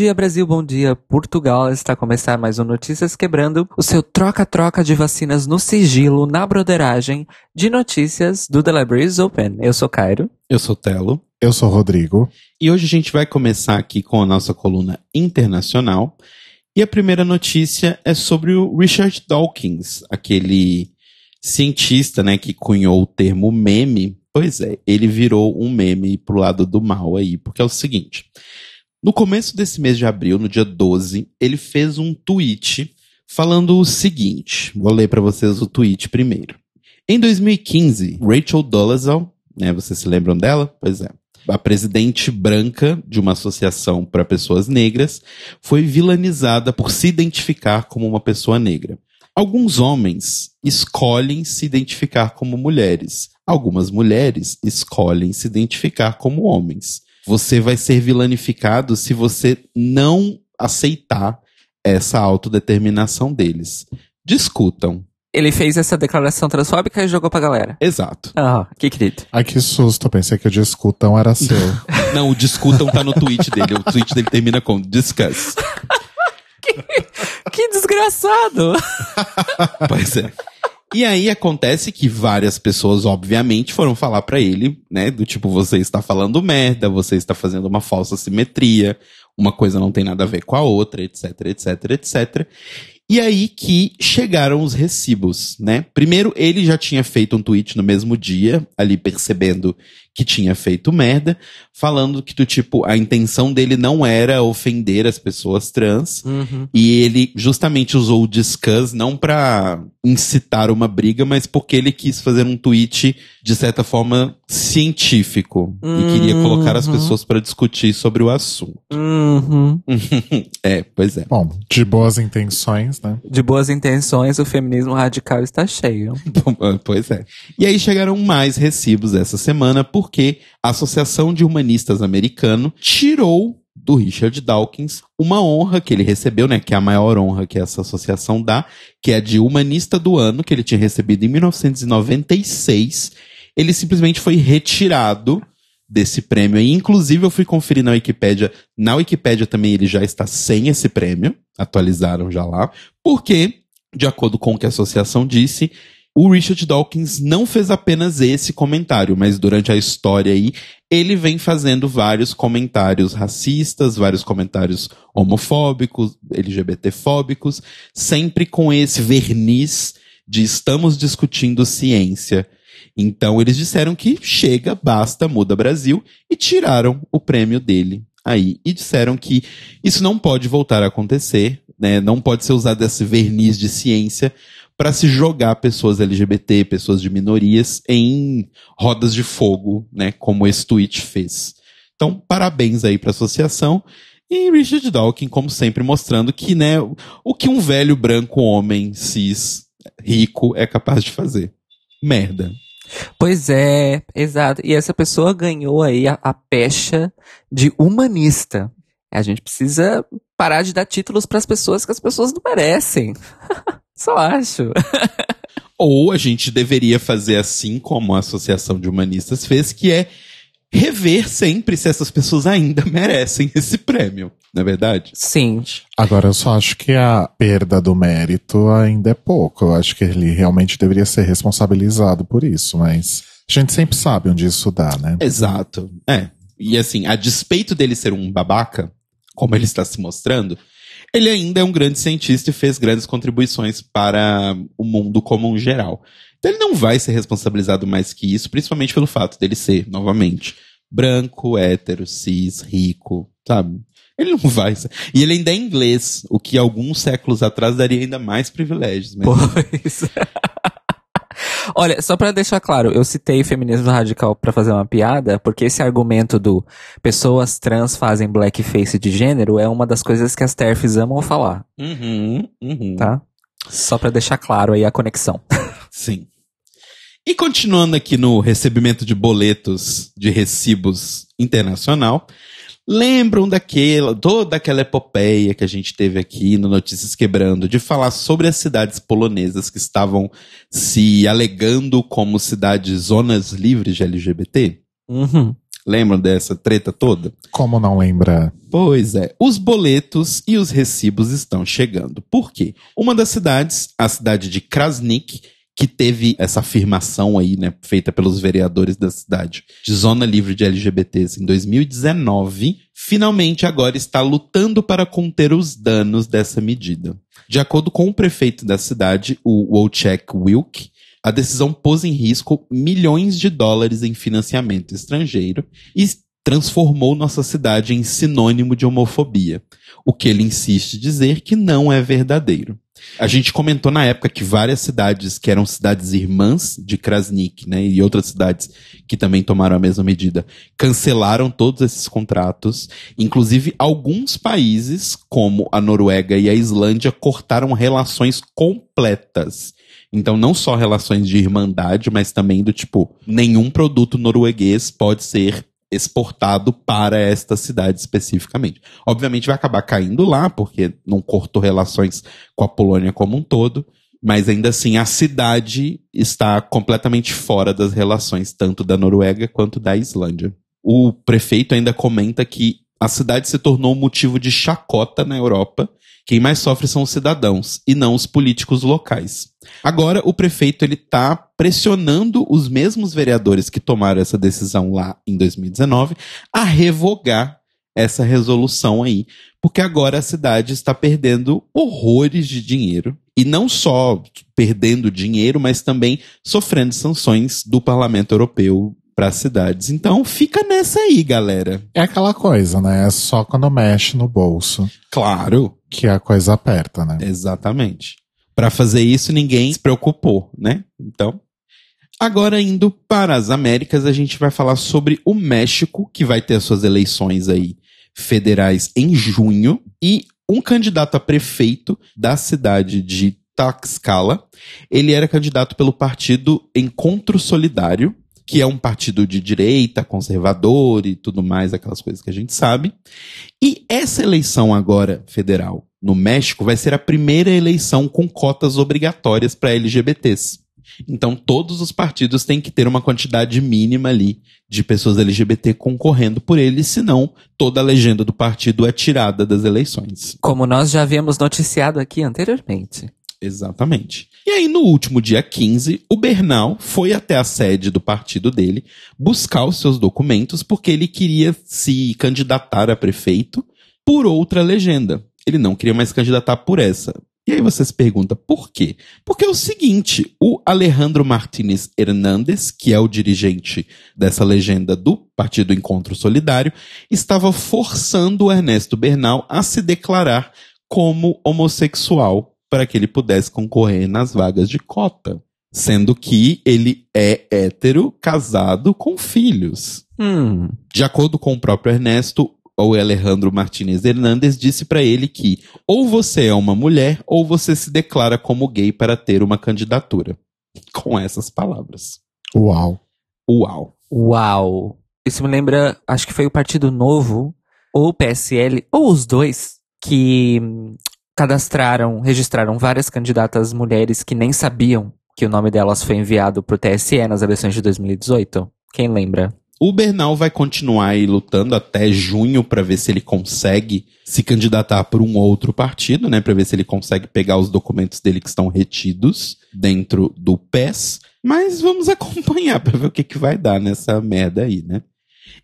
Dia, Brasil, bom dia, Portugal. Está a começar mais um Notícias Quebrando, o seu troca-troca de vacinas no sigilo, na broderagem de notícias do The Libraries Open. Eu sou Cairo. Eu sou Telo. Eu sou Rodrigo. E hoje a gente vai começar aqui com a nossa coluna internacional. E a primeira notícia é sobre o Richard Dawkins, aquele cientista, né, que cunhou o termo meme. Pois é, ele virou um meme pro lado do mal aí, porque é o seguinte. No começo desse mês de abril, no dia 12, ele fez um tweet falando o seguinte. Vou ler para vocês o tweet primeiro. Em 2015, Rachel Dolezal, né, vocês se lembram dela? Pois é. A presidente branca de uma associação para pessoas negras foi vilanizada por se identificar como uma pessoa negra. Alguns homens escolhem se identificar como mulheres. Algumas mulheres escolhem se identificar como homens. Você vai ser vilanificado se você não aceitar essa autodeterminação deles. Discutam. Ele fez essa declaração transfóbica e jogou pra galera. Exato. Ah, que querido. Ai, que susto. Eu pensei que o discutam era seu. Não, o discutam tá no tweet dele. O tweet dele termina com discuss. Que desgraçado! Pois é. E aí acontece que várias pessoas, obviamente, foram falar pra ele, né, do tipo, você está falando merda, você está fazendo uma falsa simetria, uma coisa não tem nada a ver com a outra, etc, etc, etc. E aí que chegaram os recibos, né? Primeiro, ele já tinha feito um tweet no mesmo dia, ali percebendo que tinha feito merda, falando que do tipo, a intenção dele não era ofender as pessoas trans, Uhum. e ele justamente usou o discuss não pra incitar uma briga, mas porque ele quis fazer um tweet de certa forma científico e queria colocar as Uhum. pessoas pra discutir sobre o assunto. Uhum. é, pois é. Bom, de boas intenções, né? De boas intenções, o feminismo radical está cheio. Pois é. E aí chegaram mais recibos essa semana porque a Associação de Humanistas Americano tirou do Richard Dawkins uma honra que ele recebeu, né, que é a maior honra que essa associação dá, que é de humanista do ano, que ele tinha recebido em 1996. Ele simplesmente foi retirado desse prêmio. E, inclusive, eu fui conferir na Wikipédia. Na Wikipédia também ele já está sem esse prêmio. Atualizaram já lá. Porque, de acordo com o que a associação disse, o Richard Dawkins não fez apenas esse comentário, mas durante a história aí, ele vem fazendo vários comentários racistas, vários comentários homofóbicos, LGBTfóbicos, sempre com esse verniz de estamos discutindo ciência. Então eles disseram que chega, basta, muda Brasil e tiraram o prêmio dele aí e disseram que isso não pode voltar a acontecer, né? Não pode ser usado esse verniz de ciência para se jogar pessoas LGBT, pessoas de minorias em rodas de fogo, né, como esse tweet fez. Então, parabéns aí para a associação e Richard Dawkins, como sempre, mostrando que, né, o que um velho branco homem cis rico é capaz de fazer. Merda. Pois é, exato. E essa pessoa ganhou aí a, a pecha de humanista. A gente precisa parar de dar títulos para as pessoas que as pessoas não merecem. Só acho. Ou a gente deveria fazer assim como a Associação de Humanistas fez, que é rever sempre se essas pessoas ainda merecem esse prêmio, não é verdade? Sim. Agora, eu só acho que a perda do mérito ainda é pouco. Eu acho que ele realmente deveria ser responsabilizado por isso, mas a gente sempre sabe onde isso dá, né? Exato. É. E assim, a despeito dele ser um babaca, como ele está se mostrando, ele ainda é um grande cientista e fez grandes contribuições para o mundo como um geral. Então ele não vai ser responsabilizado mais que isso, principalmente pelo fato dele ser, novamente, branco, hétero, cis, rico, sabe? Ele não vai. E ele ainda é inglês, o que alguns séculos atrás daria ainda mais privilégios. Mas Pois. Olha, só pra deixar claro, eu citei feminismo radical pra fazer uma piada, porque esse argumento do pessoas trans fazem blackface de gênero é uma das coisas que as TERFs amam falar, Uhum, uhum. tá? Só pra deixar claro aí a conexão. Sim. E continuando aqui no recebimento de boletos de recibos internacional, lembram daquela, toda aquela epopeia que a gente teve aqui no Notícias Quebrando, de falar sobre as cidades polonesas que estavam se alegando como cidades zonas livres de LGBT? Uhum. Lembram dessa treta toda? Como não lembrar? Pois é, os boletos e os recibos estão chegando. Por quê? Uma das cidades, a cidade de Krasnik, que teve essa afirmação aí, né, feita pelos vereadores da cidade, de zona livre de LGBTs em 2019, finalmente agora está lutando para conter os danos dessa medida. De acordo com o prefeito da cidade, o Wojciech Wilk, a decisão pôs em risco milhões de dólares em financiamento estrangeiro e transformou nossa cidade em sinônimo de homofobia, o que ele insiste dizer que não é verdadeiro. A gente comentou na época que várias cidades que eram cidades irmãs de Krasnik, né, e outras cidades que também tomaram a mesma medida, cancelaram todos esses contratos. Inclusive, alguns países, como a Noruega e a Islândia, cortaram relações completas. Então, não só relações de irmandade, mas também do tipo, nenhum produto norueguês pode ser exportado para esta cidade especificamente. Obviamente vai acabar caindo lá, porque não cortou relações com a Polônia como um todo, mas ainda assim a cidade está completamente fora das relações tanto da Noruega quanto da Islândia. O prefeito ainda comenta que a cidade se tornou motivo de chacota na Europa quem mais sofre são os cidadãos e não os políticos locais. Agora, o prefeito ele está pressionando os mesmos vereadores que tomaram essa decisão lá em 2019 a revogar essa resolução aí, porque agora a cidade está perdendo horrores de dinheiro e não só perdendo dinheiro, mas também sofrendo sanções do Parlamento Europeu para cidades. Então fica nessa aí, galera. É aquela coisa, né? É só quando mexe no bolso. Claro. Que a coisa aperta, né? Exatamente. Para fazer isso, ninguém se preocupou, né? Então. Agora, indo para as Américas, a gente vai falar sobre o México, que vai ter suas eleições aí federais em junho, e um candidato a prefeito da cidade de Tlaxcala, ele era candidato pelo partido Encontro Solidário, que é um partido de direita, conservador e tudo mais, aquelas coisas que a gente sabe. E essa eleição agora federal no México vai ser a primeira eleição com cotas obrigatórias para LGBTs. Então todos os partidos têm que ter uma quantidade mínima ali de pessoas LGBT concorrendo por eles, senão toda a legenda do partido é tirada das eleições. Como nós já havíamos noticiado aqui anteriormente. Exatamente. E aí, no último dia 15, o Bernal foi até a sede do partido dele buscar os seus documentos porque ele queria se candidatar a prefeito por outra legenda. Ele não queria mais candidatar por essa. E aí você se pergunta por quê? Porque é o seguinte, o Alejandro Martínez Hernández, que é o dirigente dessa legenda do Partido Encontro Solidário, estava forçando o Ernesto Bernal a se declarar como homossexual para que ele pudesse concorrer nas vagas de cota. Sendo que ele é hétero, casado com filhos. Hum. De acordo com o próprio Ernesto, o Alejandro Martinez Hernandes disse para ele que ou você é uma mulher ou você se declara como gay para ter uma candidatura. Com essas palavras. Uau. Uau. Uau. Isso me lembra, acho que foi o Partido Novo, ou o PSL, ou os dois, que cadastraram, registraram várias candidatas mulheres que nem sabiam que o nome delas foi enviado pro TSE nas eleições de 2018. Quem lembra? O Bernal vai continuar aí lutando até junho para ver se ele consegue se candidatar por um outro partido, né, para ver se ele consegue pegar os documentos dele que estão retidos dentro do PES. Mas vamos acompanhar para ver o que que vai dar nessa merda aí, né?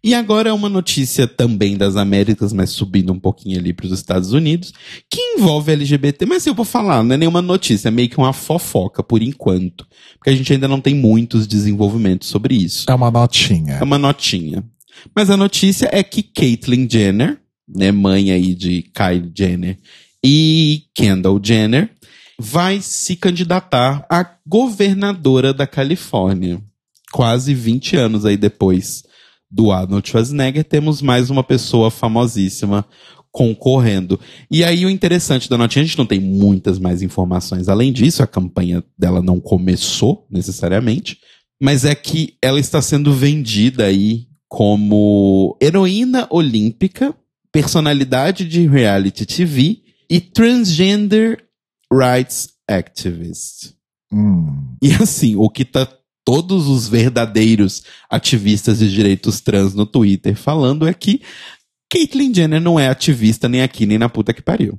E agora é uma notícia também das Américas, mas subindo um pouquinho ali para os Estados Unidos, que envolve LGBT. Mas eu vou falar, não é nenhuma notícia, é meio que uma fofoca por enquanto. Porque a gente ainda não tem muitos desenvolvimentos sobre isso. É uma notinha. É uma notinha. Mas a notícia é que Caitlyn Jenner, né, mãe aí de Kylie Jenner e Kendall Jenner, vai se candidatar a governadora da Califórnia. Quase 20 anos aí depois do Arnold Schwarzenegger, temos mais uma pessoa famosíssima concorrendo. E aí o interessante da notinha, a gente não tem muitas mais informações. Além disso, a campanha dela não começou necessariamente, mas é que ela está sendo vendida aí como heroína olímpica, personalidade de reality TV e transgender rights activist. Hum. E assim, o que tá todos os verdadeiros ativistas de direitos trans no Twitter falando é que Caitlyn Jenner não é ativista nem aqui nem na puta que pariu.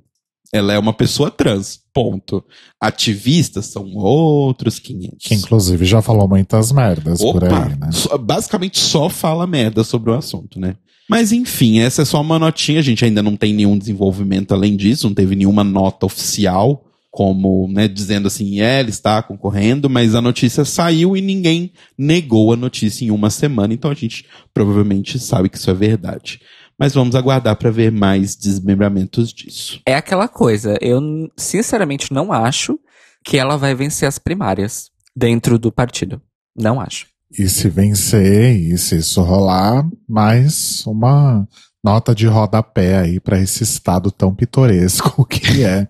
Ela é uma pessoa trans, ponto. Ativistas são outros 500. Que inclusive já falou muitas merdas por Opa, aí, né? só- basicamente só fala merda sobre o assunto, né? Mas enfim, essa é só uma notinha, a gente ainda não tem nenhum desenvolvimento além disso, não teve nenhuma nota oficial como, né, dizendo assim, é, ele está concorrendo, mas a notícia saiu e ninguém negou a notícia em uma semana, então a gente provavelmente sabe que isso é verdade. Mas vamos aguardar para ver mais desmembramentos disso. É aquela coisa, eu sinceramente não acho que ela vai vencer as primárias dentro do partido. Não acho. E se vencer e se isso rolar, mais uma nota de rodapé aí pra esse estado tão pitoresco que é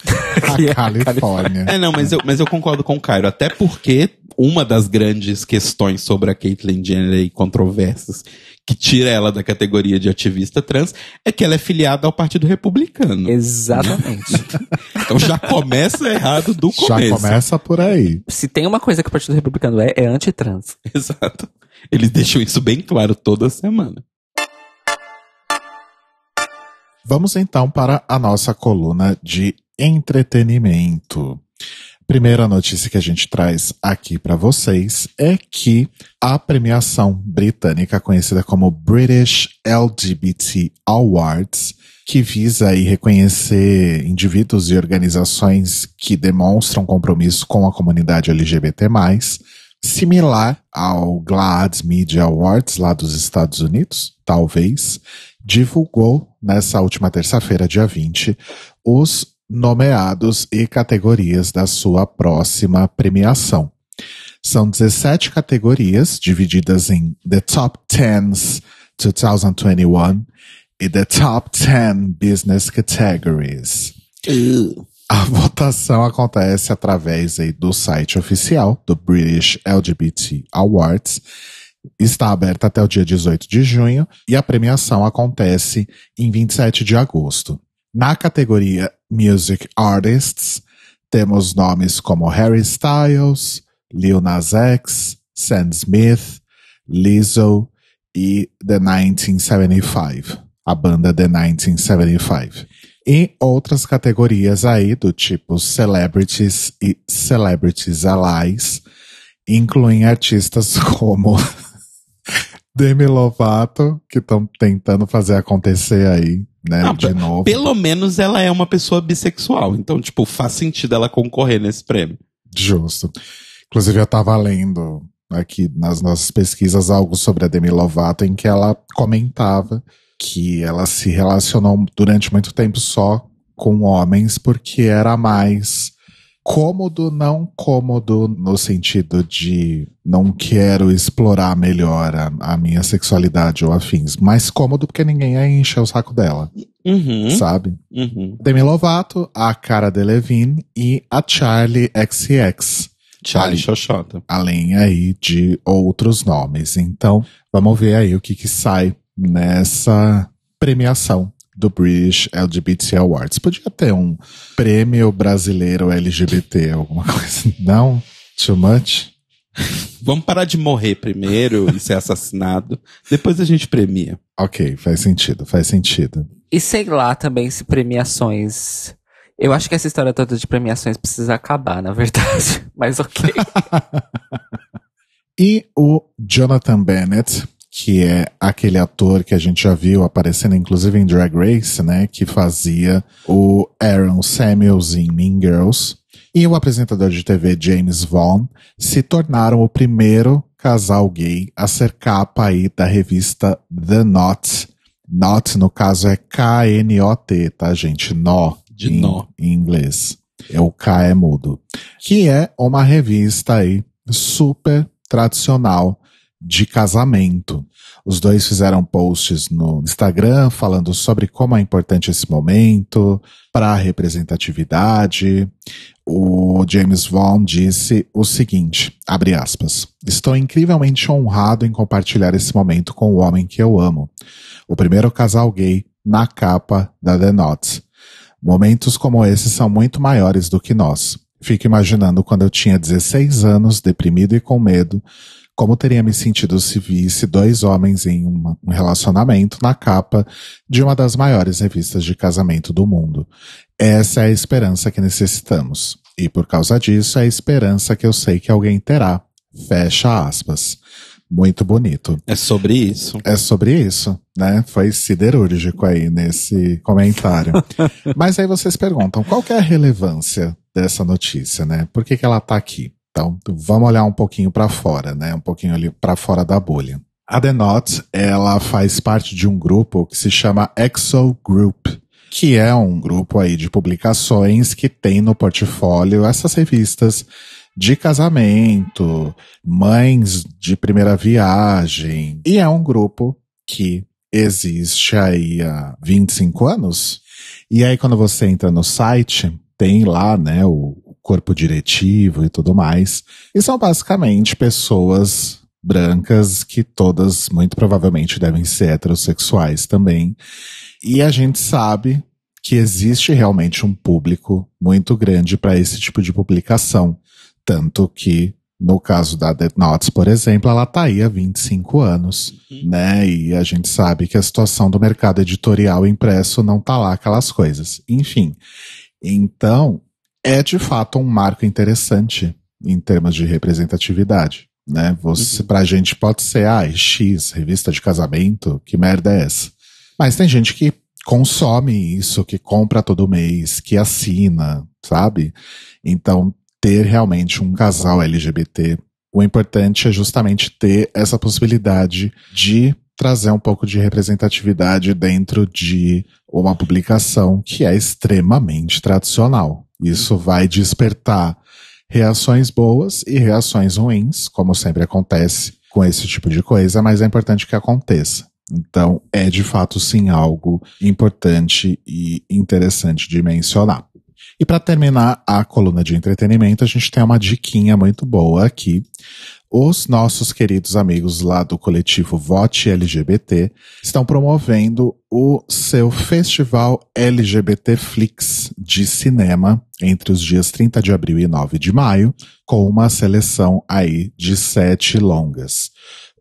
Que é a a Califórnia. É, não, mas eu, mas eu concordo com o Cairo. Até porque uma das grandes questões sobre a Caitlyn Jenner e controvérsias que tira ela da categoria de ativista trans é que ela é filiada ao Partido Republicano. Exatamente. Então já começa errado do Já começo. começa por aí. Se tem uma coisa que o Partido Republicano é, é antitrans. Exato. Eles deixam isso bem claro toda semana. Vamos então para a nossa coluna de entretenimento. Primeira notícia que a gente traz aqui para vocês é que a premiação britânica conhecida como British LGBT Awards, que visa aí reconhecer indivíduos e organizações que demonstram compromisso com a comunidade LGBT+, similar ao GLAAD Media Awards lá dos Estados Unidos, talvez, divulgou nessa última terça-feira, dia 20, os nomeados e categorias da sua próxima premiação. São 17 categorias divididas em The Top 10s 2021 e The Top 10 Business Categories. A votação acontece através aí do site oficial do British LGBT Awards. Está aberta até o dia 18 de junho e a premiação acontece em 27 de agosto. Na categoria Music Artists, temos nomes como Harry Styles, Lil Nas X, Sam Smith, Lizzo e The 1975, a banda The 1975 e outras categorias aí do tipo Celebrities e Celebrities Allies, incluem artistas como Demi Lovato, que estão tentando fazer acontecer aí, né, Não, de novo. Pelo menos ela é uma pessoa bissexual. Então, tipo, faz sentido ela concorrer nesse prêmio. Justo. Inclusive, eu tava lendo aqui nas nossas pesquisas algo sobre a Demi Lovato em que ela comentava que ela se relacionou durante muito tempo só com homens porque era mais cômodo, não cômodo no sentido de não quero explorar melhor a, a minha sexualidade ou afins, mas cômodo porque ninguém ia encher o saco dela, Uhum. sabe? Uhum. Demi Lovato, a Cara Delevingne e a Charlie XCX Charlie. Xoxota. além aí de outros nomes. Então, vamos ver aí o que, que sai nessa premiação do British LGBT Awards. Podia ter um prêmio brasileiro LGBT, alguma coisa. Não? Too much? Vamos parar de morrer primeiro e ser assassinado. Depois a gente premia. Ok, faz sentido, faz sentido. E sei lá também se premiações. Eu acho que essa história toda de premiações precisa acabar, na verdade. Mas ok. E o Jonathan Bennett, que é aquele ator que a gente já viu aparecendo inclusive em Drag Race, né, que fazia o Aaron Samuels em Mean Girls, e o apresentador de TV James Vaughn se tornaram o primeiro casal gay a ser capa aí da revista The Knot. Knot, no caso, é K-N-O-T, tá, gente? Nó. De em, nó. Em inglês. É o K é mudo. Que é uma revista aí super tradicional de casamento. Os dois fizeram posts no Instagram falando sobre como é importante esse momento para a representatividade. O James Vaughn disse o seguinte, abre aspas, estou incrivelmente honrado em compartilhar esse momento com o homem que eu amo. O primeiro casal gay na capa da The Knot. Momentos como esse são muito maiores do que nós. Fico imaginando quando eu tinha 16 anos, deprimido e com medo, como teria me sentido se visse dois homens em uma, um relacionamento na capa de uma das maiores revistas de casamento do mundo. Essa é a esperança que necessitamos. E por causa disso, é a esperança que eu sei que alguém terá. Fecha aspas. Muito bonito. É sobre isso. É sobre isso, né? Foi siderúrgico aí nesse comentário. Mas aí vocês perguntam, qual que é a relevância dessa notícia, né? Por que, que ela tá aqui? Então, vamos olhar um pouquinho para fora, né? Um pouquinho ali para fora da bolha. A The Knot, ela faz parte de um grupo que se chama Exo Group, que é um grupo aí de publicações que tem no portfólio essas revistas de casamento, mães de primeira viagem. E é um grupo que existe aí há 25 anos. E aí, quando você entra no site, tem lá, né, o corpo diretivo e tudo mais. E são basicamente pessoas brancas que todas, muito provavelmente, devem ser heterossexuais também. E a gente sabe que existe realmente um público muito grande para esse tipo de publicação. Tanto que, no caso da Dead Notes, por exemplo, ela tá aí há 25 anos, uhum. né? E a gente sabe que a situação do mercado editorial impresso não tá lá aquelas coisas. Enfim. Então, é de fato um marco interessante em termos de representatividade. Né? Você, uhum. Pra gente pode ser, ah, X, revista de casamento, que merda é essa? Mas tem gente que consome isso, que compra todo mês, que assina, sabe? Então ter realmente um casal LGBT. O importante é justamente ter essa possibilidade de trazer um pouco de representatividade dentro de uma publicação que é extremamente tradicional. Isso vai despertar reações boas e reações ruins, como sempre acontece com esse tipo de coisa, mas é importante que aconteça. Então, é de fato sim algo importante e interessante de mencionar. E para terminar a coluna de entretenimento, a gente tem uma diquinha muito boa aqui. Os nossos queridos amigos lá do coletivo Vote LGBT estão promovendo o seu festival LGBT Flix de cinema entre os dias 30 de abril e 9 de maio, com uma seleção aí de sete longas.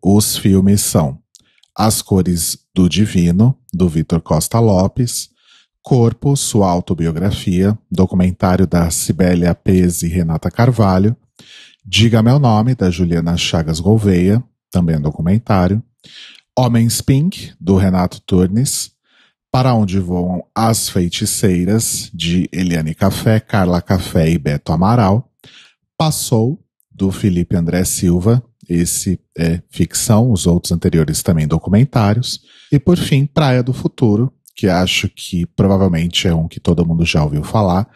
Os filmes são As Cores do Divino, do Vitor Costa Lopes, Corpo, sua autobiografia, documentário da Cibélia Pes e Renata Carvalho, Diga Meu Nome, da Juliana Chagas Gouveia, também um documentário, Homens Pink, do Renato Turnes, Para Onde Voam as Feiticeiras, de Eliane Café, Carla Café e Beto Amaral, Passou, do Felipe André Silva, esse é ficção, os outros anteriores também documentários, e por fim, Praia do Futuro, que acho que provavelmente é um que todo mundo já ouviu falar,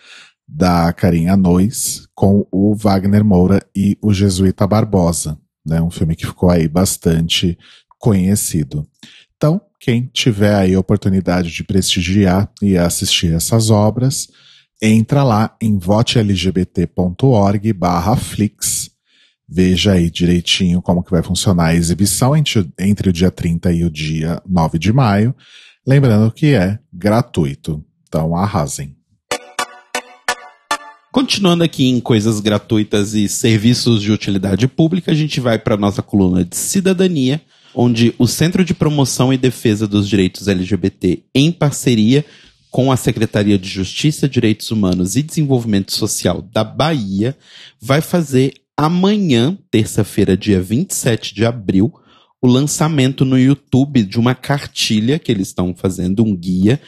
da Carinha Nois, com o Wagner Moura e o Jesuíta Barbosa, né? Um filme que ficou aí bastante conhecido. Então, quem tiver aí a oportunidade de prestigiar e assistir essas obras, entra lá em votelgbt.org barra Flix. Veja aí direitinho como que vai funcionar a exibição entre, entre o dia 30 e o dia 9 de maio. Lembrando que é gratuito. Então arrasem. Continuando aqui em coisas gratuitas e serviços de utilidade pública, a gente vai para nossa coluna de cidadania, onde o Centro de Promoção e Defesa dos Direitos LGBT, em parceria com a Secretaria de Justiça, Direitos Humanos e Desenvolvimento Social da Bahia, vai fazer amanhã, terça-feira, dia 27 de abril, o lançamento no YouTube de uma cartilha que eles estão fazendo, um guia,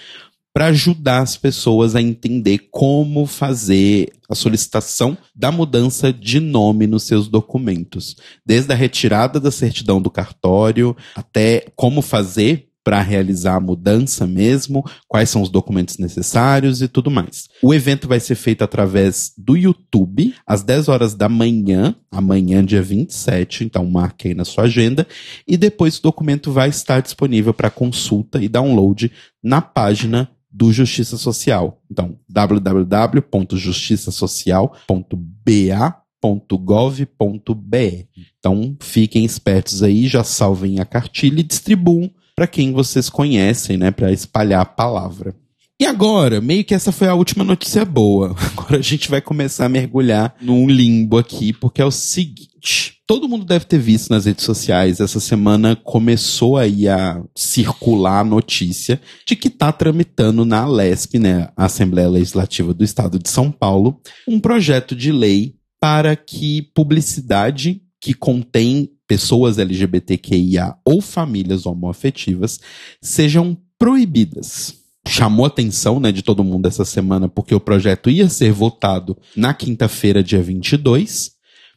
para ajudar as pessoas a entender como fazer a solicitação da mudança de nome nos seus documentos, desde a retirada da certidão do cartório até como fazer para realizar a mudança mesmo, quais são os documentos necessários e tudo mais. O evento vai ser feito através do YouTube, às 10 horas da manhã, amanhã, dia 27, então marque aí na sua agenda, e depois o documento vai estar disponível para consulta e download na página do Justiça Social. Então, www.justiçasocial.ba.gov.br. Então, fiquem espertos aí, já salvem a cartilha e distribuam para quem vocês conhecem, né, para espalhar a palavra. E agora, meio que essa foi a última notícia boa. Agora a gente vai começar a mergulhar num limbo aqui, porque é o seguinte: todo mundo deve ter visto nas redes sociais, essa semana começou aí a circular a notícia de que está tramitando na Alesp, né, a Assembleia Legislativa do Estado de São Paulo, um projeto de lei para que publicidade que contém pessoas LGBTQIA ou famílias homoafetivas sejam proibidas chamou atenção né, de todo mundo essa semana, porque o projeto ia ser votado na quinta-feira, dia 22.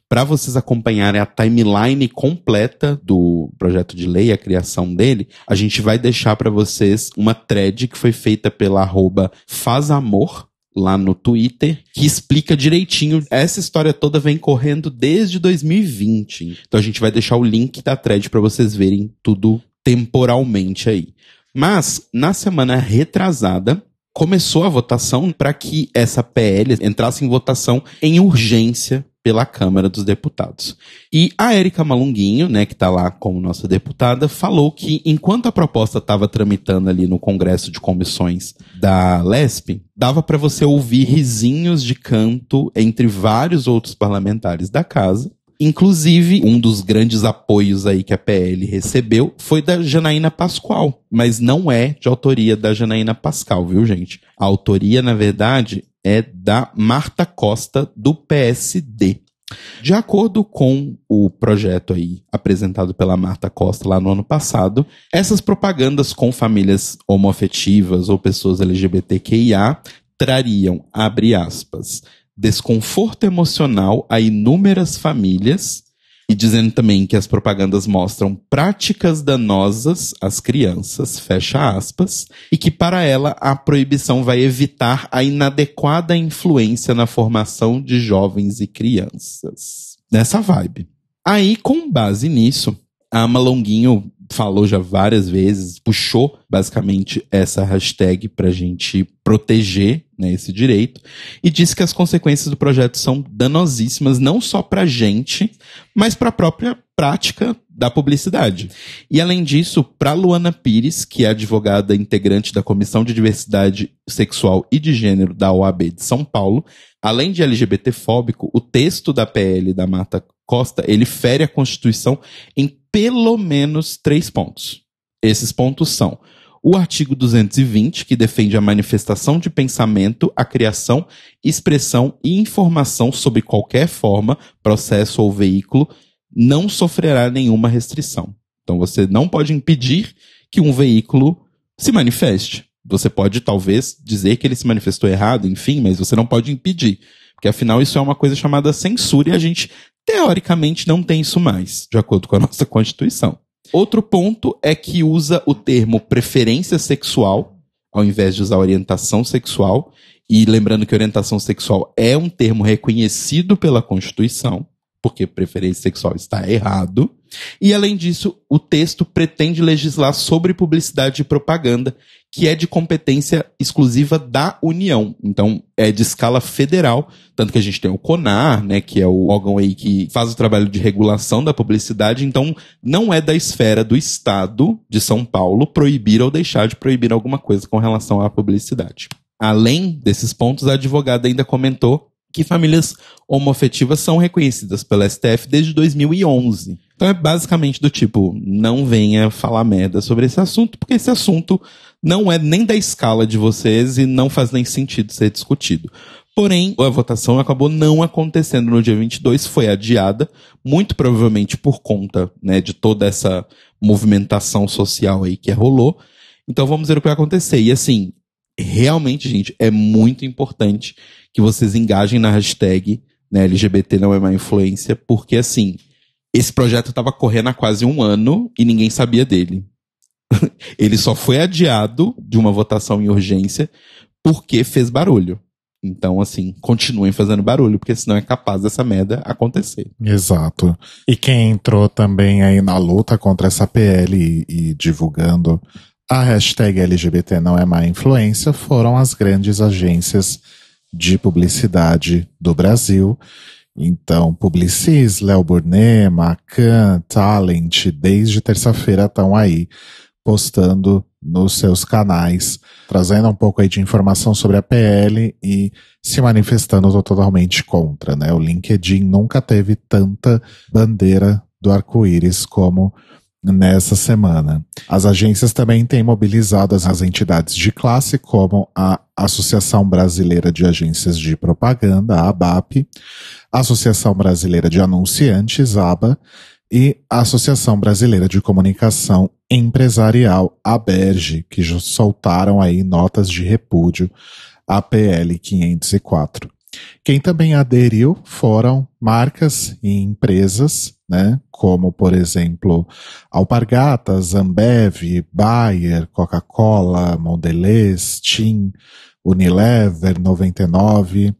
Para vocês acompanharem a timeline completa do projeto de lei, a criação dele, a gente vai deixar para vocês uma thread que foi feita pela arroba Fazamor, lá no Twitter, que explica direitinho. Essa história toda vem correndo desde 2020. Então a gente vai deixar o link da thread para vocês verem tudo temporalmente aí. Mas, na semana retrasada, começou a votação para que essa PL entrasse em votação em urgência pela Câmara dos Deputados. E a Érica Malunguinho, né, que está lá como nossa deputada, falou que enquanto a proposta estava tramitando ali no Congresso de Comissões da LESP, dava para você ouvir risinhos de canto entre vários outros parlamentares da casa, Inclusive, um dos grandes apoios aí que a PL recebeu foi da Janaína Pascoal, mas não é de autoria da Janaína Pascal, viu, gente? A autoria, na verdade, é da Marta Costa, do PSD. De acordo com o projeto aí apresentado pela Marta Costa lá no ano passado, essas propagandas com famílias homoafetivas ou pessoas LGBTQIA trariam, abre aspas, desconforto emocional a inúmeras famílias e dizendo também que as propagandas mostram práticas danosas às crianças, fecha aspas, e que para ela a proibição vai evitar a inadequada influência na formação de jovens e crianças. Nessa vibe. Aí, com base nisso, a Malonguinho falou já várias vezes, puxou basicamente essa hashtag para a gente proteger né, esse direito e disse que as consequências do projeto são danosíssimas não só para a gente, mas para a própria prática da publicidade. E além disso, para Luana Pires, que é advogada integrante da Comissão de Diversidade Sexual e de Gênero da OAB de São Paulo, além de LGBTfóbico, o texto da PL da Mata Costa, ele fere a Constituição em pelo menos três pontos. Esses pontos são o artigo 220, que defende a manifestação de pensamento, a criação, expressão e informação sobre qualquer forma, processo ou veículo, não sofrerá nenhuma restrição. Então você não pode impedir que um veículo se manifeste. Você pode talvez dizer que ele se manifestou errado, enfim, mas você não pode impedir. Porque afinal isso é uma coisa chamada censura e a gente Teoricamente não tem isso mais, de acordo com a nossa Constituição. Outro ponto é que usa o termo preferência sexual, ao invés de usar orientação sexual, e lembrando que orientação sexual é um termo reconhecido pela Constituição, porque preferência sexual está errado. E além disso, o texto pretende legislar sobre publicidade e propaganda, que é de competência exclusiva da União. Então, é de escala federal, tanto que a gente tem o CONAR, né, que é o órgão aí que faz o trabalho de regulação da publicidade, então não é da esfera do Estado de São Paulo proibir ou deixar de proibir alguma coisa com relação à publicidade. Além desses pontos, a advogada ainda comentou que famílias homoafetivas são reconhecidas pela STF desde 2011. Então é basicamente do tipo, não venha falar merda sobre esse assunto, porque esse assunto não é nem da escala de vocês e não faz nem sentido ser discutido. Porém, a votação acabou não acontecendo no dia 22, foi adiada, muito provavelmente por conta né, de toda essa movimentação social aí que rolou. Então vamos ver o que vai acontecer. E assim, realmente, gente, é muito importante que vocês engajem na hashtag né, LGBT não é má influência, porque assim, esse projeto estava correndo há quase um ano e ninguém sabia dele. Ele só foi adiado de uma votação em urgência porque fez barulho. Então, assim, continuem fazendo barulho, porque senão é capaz dessa merda acontecer. Exato. E quem entrou também aí na luta contra essa PL e, e divulgando a hashtag LGBT não é má influência foram as grandes agências de publicidade do Brasil. Então, Publicis, Léo Burnet, Macan, Talent, desde terça-feira estão aí postando nos seus canais, trazendo um pouco aí de informação sobre a PL e se manifestando totalmente contra, né? O LinkedIn nunca teve tanta bandeira do arco-íris como nessa semana. As agências também têm mobilizado as entidades de classe, como a Associação Brasileira de Agências de Propaganda, a ABAP, a Associação Brasileira de Anunciantes, ABA, e a Associação Brasileira de Comunicação Empresarial, ABERGE, que soltaram aí notas de repúdio à PL 504. Quem também aderiu foram marcas e empresas, né, como por exemplo Alpargatas, Ambev, Bayer, Coca-Cola, Mondelez, Tim, Unilever, 99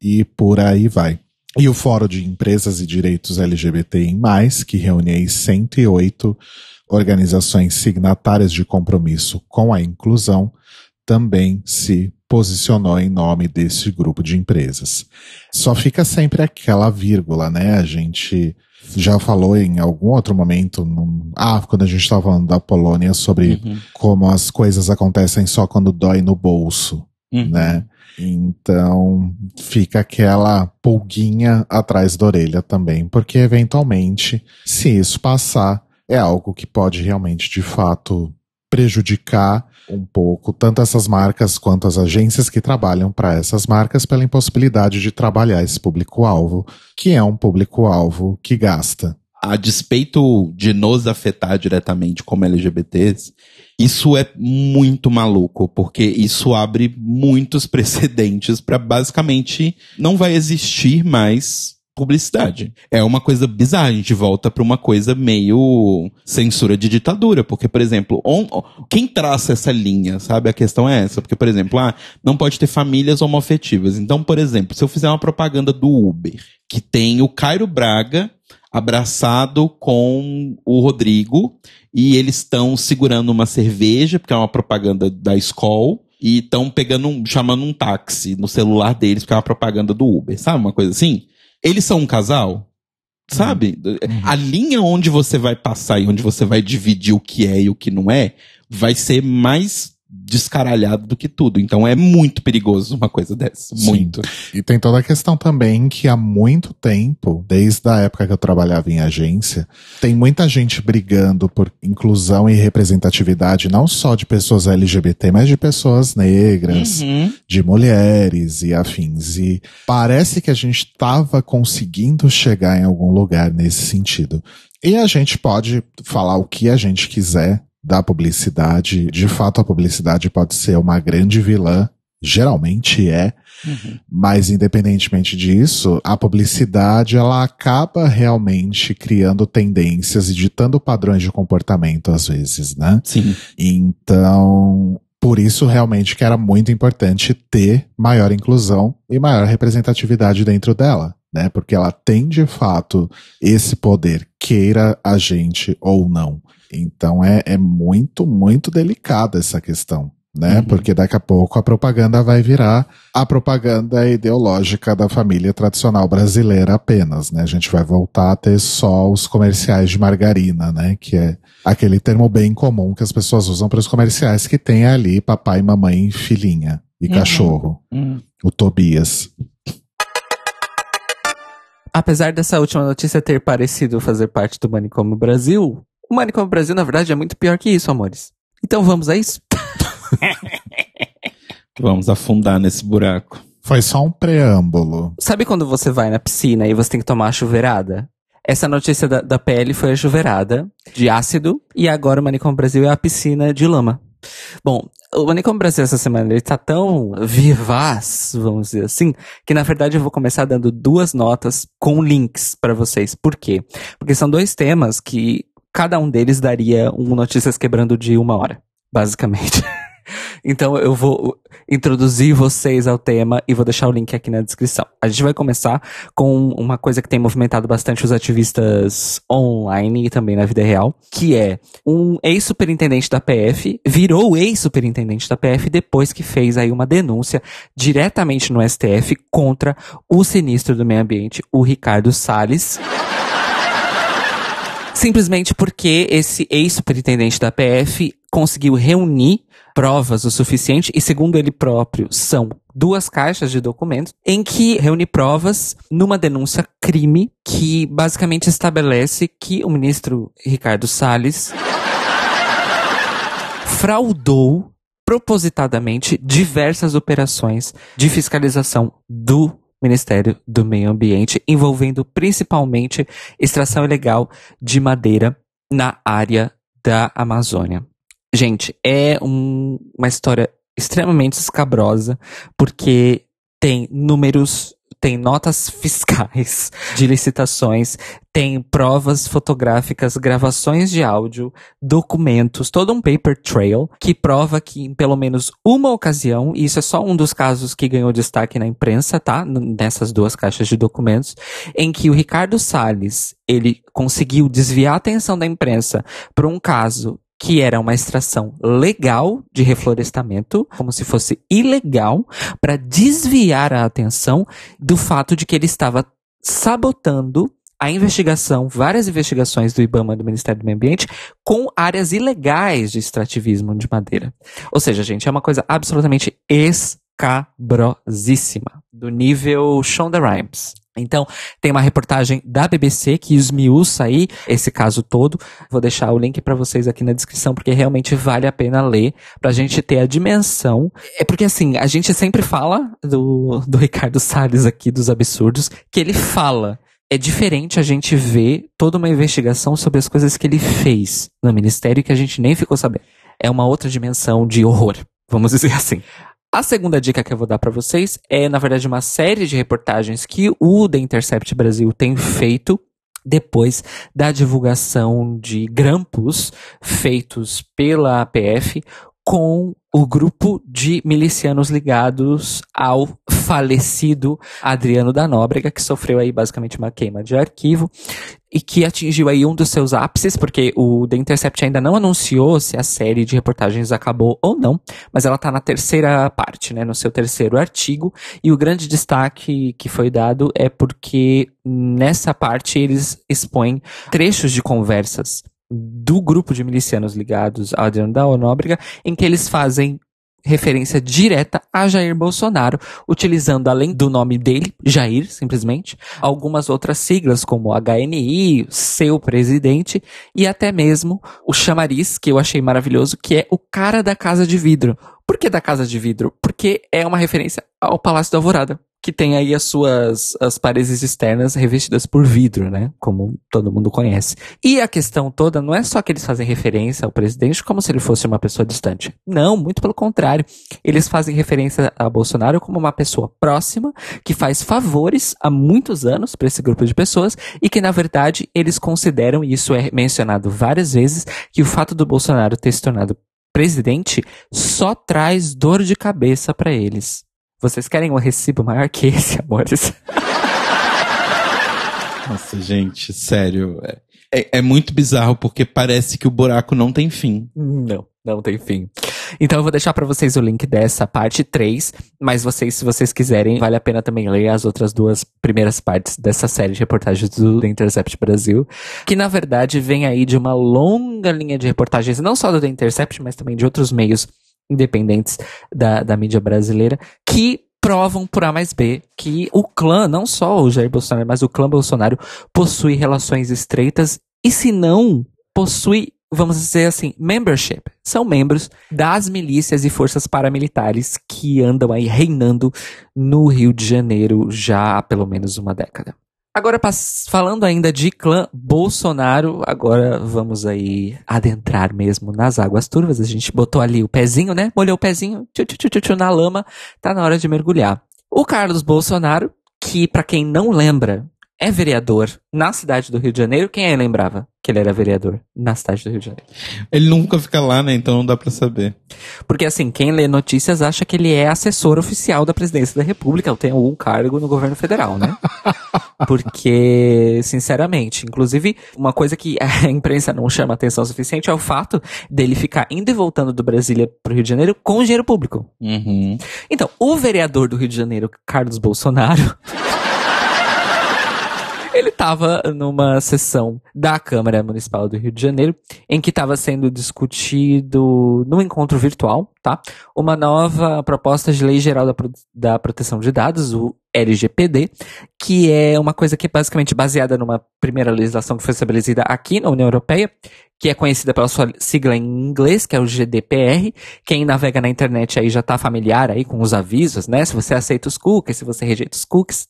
e por aí vai. E o Fórum de Empresas e Direitos LGBTI+, que reúne aí 108 organizações signatárias de compromisso com a inclusão, também se posicionou em nome desse grupo de empresas. Só fica sempre aquela vírgula, né? A gente já falou em algum outro momento, no, ah, quando a gente estava falando da Polônia, sobre uhum. como as coisas acontecem só quando dói no bolso, uhum. né? Então fica aquela pulguinha atrás da orelha também, porque eventualmente, se isso passar, é algo que pode realmente, de fato, prejudicar um pouco tanto essas marcas quanto as agências que trabalham para essas marcas pela impossibilidade de trabalhar esse público-alvo, que é um público-alvo que gasta. A despeito de nos afetar diretamente como LGBTs, isso é muito maluco, porque isso abre muitos precedentes para basicamente não vai existir mais publicidade. É uma coisa bizarra, a gente volta para uma coisa meio censura de ditadura, porque, por exemplo, on, quem traça essa linha, sabe? A questão é essa, porque, por exemplo, ah, não pode ter famílias homoafetivas. Então, por exemplo, se eu fizer uma propaganda do Uber, que tem o Cairo Braga abraçado com o Rodrigo, e eles estão segurando uma cerveja, porque é uma propaganda da escola, e estão pegando um, chamando um táxi no celular deles, porque é uma propaganda do Uber, sabe? Uma coisa assim. Eles são um casal? Sabe? Uhum. A linha onde você vai passar e onde você vai dividir o que é e o que não é, vai ser mais descaralhado do que tudo. Então é muito perigoso uma coisa dessa. Sim. Muito. E tem toda a questão também que há muito tempo, desde a época que eu trabalhava em agência, tem muita gente brigando por inclusão e representatividade, não só de pessoas LGBT, mas de pessoas negras, uhum. de mulheres e afins. E parece que a gente estava conseguindo chegar em algum lugar nesse sentido. E a gente pode falar o que a gente quiser da publicidade. De fato, a publicidade pode ser uma grande vilã, geralmente é, uhum. mas independentemente disso, a publicidade ela acaba realmente criando tendências e ditando padrões de comportamento às vezes, né? Sim. Então, por isso realmente que era muito importante ter maior inclusão e maior representatividade dentro dela. Né, porque ela tem de fato esse poder, queira a gente ou não. Então é, é muito, muito delicada essa questão. Né? Uhum. Porque daqui a pouco a propaganda vai virar a propaganda ideológica da família tradicional brasileira apenas, né? A gente vai voltar a ter só os comerciais de margarina, né? Que é aquele termo bem comum que as pessoas usam para os comerciais que tem ali papai, mamãe, filhinha e uhum. cachorro. Uhum. O Tobias. Apesar dessa última notícia ter parecido fazer parte do Manicômio Brasil, o Manicômio Brasil, na verdade, é muito pior que isso, amores. Então vamos a isso? vamos afundar nesse buraco. Foi só um preâmbulo. Sabe quando você vai na piscina e você tem que tomar a chuveirada? Essa notícia da, da PL foi a chuveirada de ácido e agora o Manicômio Brasil é a piscina de lama. Bom, o Manicômio Brasil essa semana ele tá tão vivaz, vamos dizer assim, que na verdade eu vou começar dando duas notas com links para vocês. Por quê? Porque são dois temas que cada um deles daria um Notícias Quebrando de uma hora, basicamente. então eu vou introduzir vocês ao tema e vou deixar o link aqui na descrição. A gente vai começar com uma coisa que tem movimentado bastante os ativistas online e também na vida real, que é um ex-superintendente da PF virou ex-superintendente da PF depois que fez aí uma denúncia diretamente no STF contra o sinistro do meio ambiente, o Ricardo Salles. Simplesmente porque esse ex-superintendente da PF conseguiu reunir provas o suficiente, e segundo ele próprio, são duas caixas de documentos, em que reúne provas numa denúncia crime que basicamente estabelece que o ministro Ricardo Salles fraudou propositadamente diversas operações de fiscalização do Ministério do Meio Ambiente, envolvendo principalmente extração ilegal de madeira na área da Amazônia. Gente, é um, uma história extremamente escabrosa, porque tem números, tem notas fiscais de licitações, tem provas fotográficas, gravações de áudio, documentos, todo um paper trail que prova que em pelo menos uma ocasião, e isso é só um dos casos que ganhou destaque na imprensa, tá? Nessas duas caixas de documentos, em que o Ricardo Salles, ele conseguiu desviar a atenção da imprensa para um caso que era uma extração legal de reflorestamento, como se fosse ilegal, para desviar a atenção do fato de que ele estava sabotando a investigação, várias investigações do IBAMA do Ministério do Meio Ambiente com áreas ilegais de extrativismo de madeira. Ou seja, gente, é uma coisa absolutamente escabrosíssima, do nível Shonda Rhimes. Então, tem uma reportagem da BBC que esmiuça aí esse caso todo. Vou deixar o link para vocês aqui na descrição, porque realmente vale a pena ler, pra gente ter a dimensão. É porque, assim, a gente sempre fala do, do Ricardo Salles aqui, dos absurdos, que ele fala. É diferente a gente ver toda uma investigação sobre as coisas que ele fez no ministério que a gente nem ficou sabendo. É uma outra dimensão de horror, vamos dizer assim. A segunda dica que eu vou dar para vocês é, na verdade, uma série de reportagens que o The Intercept Brasil tem feito depois da divulgação de grampos feitos pela APF com o grupo de milicianos ligados ao falecido Adriano da Nóbrega, que sofreu aí basicamente uma queima de arquivo e que atingiu aí um dos seus ápices, porque o The Intercept ainda não anunciou se a série de reportagens acabou ou não, mas ela está na terceira parte, né, no seu terceiro artigo, e o grande destaque que foi dado é porque nessa parte eles expõem trechos de conversas do grupo de milicianos ligados a Adriano da Nóbrega, em que eles fazem referência direta a Jair Bolsonaro, utilizando além do nome dele, Jair, simplesmente, algumas outras siglas como HNI, seu presidente e até mesmo o chamariz que eu achei maravilhoso, que é o cara da casa de vidro. Por que da casa de vidro? Porque é uma referência ao Palácio da Alvorada que tem aí as suas as paredes externas revestidas por vidro, né? Como todo mundo conhece. E a questão toda não é só que eles fazem referência ao presidente como se ele fosse uma pessoa distante. Não, muito pelo contrário. Eles fazem referência a Bolsonaro como uma pessoa próxima que faz favores há muitos anos para esse grupo de pessoas e que na verdade eles consideram e isso é mencionado várias vezes que o fato do Bolsonaro ter se tornado presidente só traz dor de cabeça para eles. Vocês querem um recibo maior que esse, amores? Nossa, gente, sério. É, é, é, muito bizarro porque parece que o buraco não tem fim. Não, não tem fim. Então eu vou deixar para vocês o link dessa parte 3, mas vocês, se vocês quiserem, vale a pena também ler as outras duas primeiras partes dessa série de reportagens do The Intercept Brasil, que na verdade vem aí de uma longa linha de reportagens, não só do The Intercept, mas também de outros meios independentes da, da mídia brasileira, que provam por A mais B que o clã, não só o Jair Bolsonaro, mas o clã Bolsonaro possui relações estreitas e se não possui, vamos dizer assim, membership. São membros das milícias e forças paramilitares que andam aí reinando no Rio de Janeiro já há pelo menos uma década. Agora, falando ainda de clã Bolsonaro, agora vamos aí adentrar mesmo nas águas turvas. A gente botou ali o pezinho, né? Molhou o pezinho, tchu, tchu, tchu, tchu, na lama, tá na hora de mergulhar. O Carlos Bolsonaro, que para quem não lembra, é vereador na cidade do Rio de Janeiro. Quem aí lembrava que ele era vereador na cidade do Rio de Janeiro? Ele nunca fica lá, né? Então não dá para saber. Porque assim, quem lê notícias acha que ele é assessor oficial da presidência da República, ou tem algum cargo no governo federal, né? Porque, sinceramente, inclusive, uma coisa que a imprensa não chama atenção o suficiente é o fato dele ficar indo e voltando do Brasília pro Rio de Janeiro com dinheiro público. Uhum. Então, o vereador do Rio de Janeiro, Carlos Bolsonaro. Ele estava numa sessão da Câmara Municipal do Rio de Janeiro, em que estava sendo discutido, no encontro virtual, tá? Uma nova proposta de lei geral da, Pro- da proteção de dados, o LGPD, que é uma coisa que é basicamente baseada numa primeira legislação que foi estabelecida aqui na União Europeia, que é conhecida pela sua sigla em inglês, que é o GDPR. Quem navega na internet aí já está familiar aí com os avisos, né? Se você aceita os cookies, se você rejeita os cookies.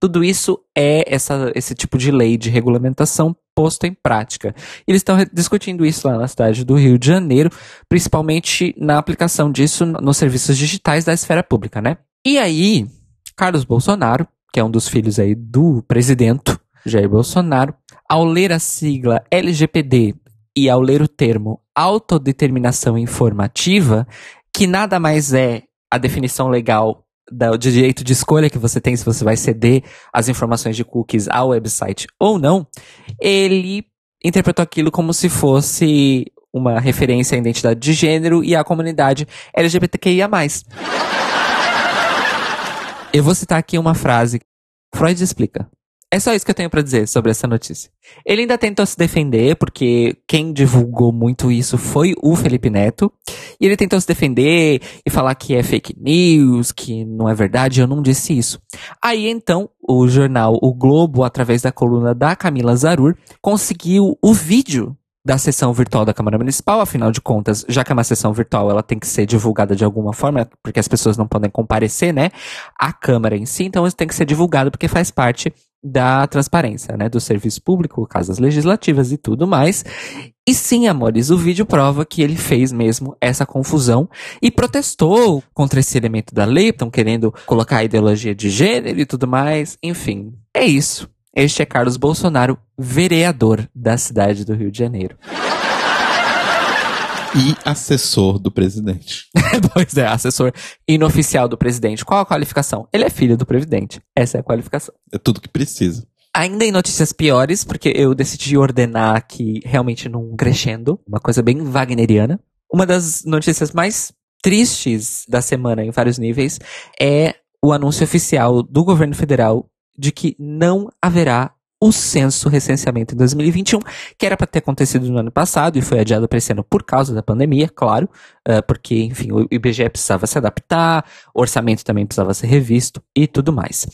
Tudo isso é essa, esse tipo de lei de regulamentação posto em prática. Eles estão discutindo isso lá na cidade do Rio de Janeiro, principalmente na aplicação disso no- nos serviços digitais da esfera pública, né? E aí, Carlos Bolsonaro, que é um dos filhos aí do presidente Jair Bolsonaro, ao ler a sigla LGPD e ao ler o termo autodeterminação informativa, que nada mais é a definição legal de direito de escolha que você tem se você vai ceder as informações de cookies ao website ou não, ele interpretou aquilo como se fosse uma referência à identidade de gênero e à comunidade LGBTQIA+. Eu vou citar aqui uma frase. Freud explica. É só isso que eu tenho pra dizer sobre essa notícia. Ele ainda tentou se defender, porque quem divulgou muito isso foi o Felipe Neto. E ele tentou se defender e falar que é fake news, que não é verdade, eu não disse isso. Aí então, o jornal O Globo, através da coluna da Camila Zarur, conseguiu o vídeo da sessão virtual da Câmara Municipal, afinal de contas, já que é uma sessão virtual, ela tem que ser divulgada de alguma forma, porque as pessoas não podem comparecer, né? A Câmara em si, então isso tem que ser divulgado porque faz parte da transparência, né? Do serviço público, casas legislativas e tudo mais. E sim, amores, o vídeo prova que ele fez mesmo essa confusão e protestou contra esse elemento da lei, estão querendo colocar a ideologia de gênero e tudo mais. Enfim, é isso. Este é Carlos Bolsonaro, vereador da cidade do Rio de Janeiro. E assessor do presidente. pois é, assessor inoficial do presidente. Qual a qualificação? Ele é filho do presidente. Essa é a qualificação. É tudo que precisa. Ainda em notícias piores, porque eu decidi ordenar aqui realmente num crescendo, uma coisa bem wagneriana. Uma das notícias mais tristes da semana em vários níveis é o anúncio oficial do governo federal de que não haverá o censo recenseamento em 2021, que era para ter acontecido no ano passado e foi adiado para esse ano por causa da pandemia, claro, eh, porque, enfim, o IBGE precisava se adaptar, o orçamento também precisava ser revisto e tudo mais.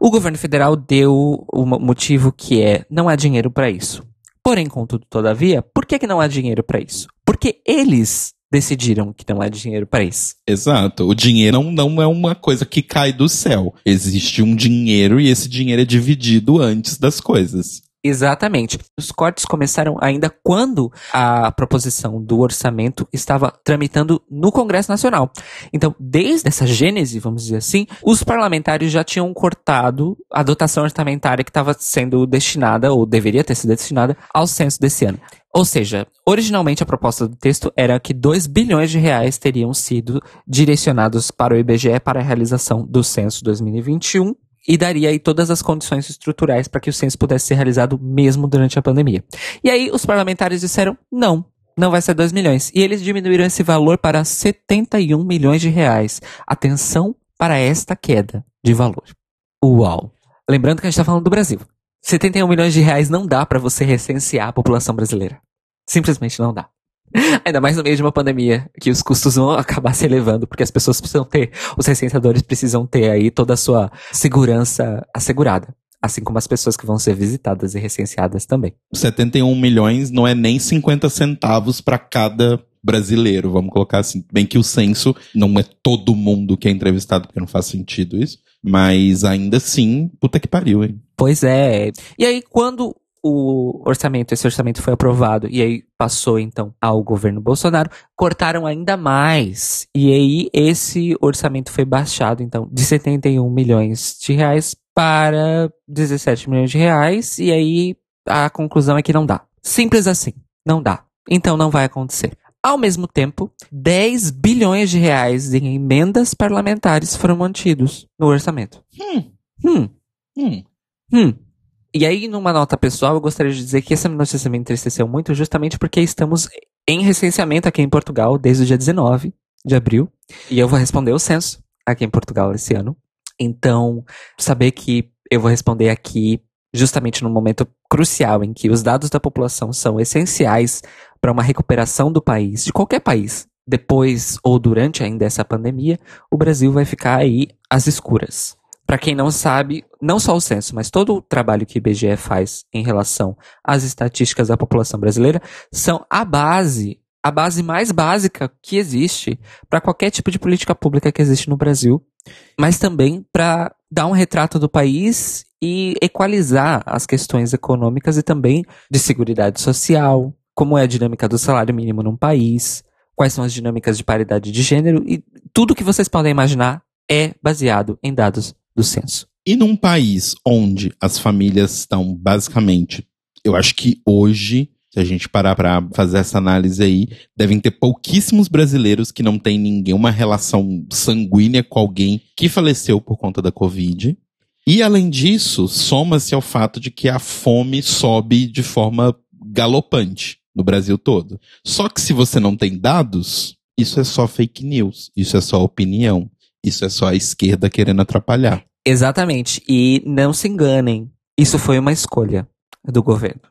O governo federal deu o mo- motivo que é não há dinheiro para isso. Porém, contudo, todavia, por que, que não há dinheiro para isso? Porque eles decidiram que não há dinheiro para isso. Exato. O dinheiro não, não é uma coisa que cai do céu. Existe um dinheiro e esse dinheiro é dividido antes das coisas. Exatamente. Os cortes começaram ainda quando a proposição do orçamento estava tramitando no Congresso Nacional. Então, desde essa gênese, vamos dizer assim, os parlamentares já tinham cortado a dotação orçamentária que estava sendo destinada, ou deveria ter sido destinada, ao censo desse ano. Ou seja, originalmente a proposta do texto era que 2 bilhões de reais teriam sido direcionados para o IBGE para a realização do censo 2021 e daria aí todas as condições estruturais para que o censo pudesse ser realizado mesmo durante a pandemia. E aí os parlamentares disseram não. Não vai ser 2 milhões. E eles diminuíram esse valor para 71 milhões de reais. Atenção para esta queda de valor. Uau! Lembrando que a gente está falando do Brasil. 71 milhões de reais não dá para você recensear a população brasileira. Simplesmente não dá. Ainda mais no meio de uma pandemia, que os custos vão acabar se elevando, porque as pessoas precisam ter, os recenseadores precisam ter aí toda a sua segurança assegurada. Assim como as pessoas que vão ser visitadas e recenseadas também. 71 milhões não é nem 50 centavos para cada brasileiro, vamos colocar assim. Bem que o censo não é todo mundo que é entrevistado, porque não faz sentido isso. Mas ainda assim, puta que pariu, hein? Pois é. E aí, quando o orçamento, esse orçamento foi aprovado e aí passou então ao governo Bolsonaro, cortaram ainda mais. E aí esse orçamento foi baixado então de 71 milhões de reais para 17 milhões de reais e aí a conclusão é que não dá. Simples assim, não dá. Então não vai acontecer. Ao mesmo tempo, 10 bilhões de reais em emendas parlamentares foram mantidos no orçamento. Hum, Hum, hum. Hum. E aí, numa nota pessoal, eu gostaria de dizer que essa notícia me entristeceu muito justamente porque estamos em recenseamento aqui em Portugal desde o dia 19 de abril. E eu vou responder o censo aqui em Portugal esse ano. Então, saber que eu vou responder aqui justamente no momento crucial em que os dados da população são essenciais para uma recuperação do país, de qualquer país, depois ou durante ainda essa pandemia, o Brasil vai ficar aí às escuras. Para quem não sabe, não só o censo, mas todo o trabalho que o IBGE faz em relação às estatísticas da população brasileira são a base, a base mais básica que existe para qualquer tipo de política pública que existe no Brasil, mas também para dar um retrato do país e equalizar as questões econômicas e também de seguridade social, como é a dinâmica do salário mínimo num país, quais são as dinâmicas de paridade de gênero e tudo que vocês podem imaginar é baseado em dados do censo. E num país onde as famílias estão basicamente, eu acho que hoje, se a gente parar para fazer essa análise aí, devem ter pouquíssimos brasileiros que não têm nenhuma relação sanguínea com alguém que faleceu por conta da Covid. E além disso, soma-se ao fato de que a fome sobe de forma galopante no Brasil todo. Só que se você não tem dados, isso é só fake news, isso é só opinião. Isso é só a esquerda querendo atrapalhar. Exatamente. E não se enganem, isso foi uma escolha do governo,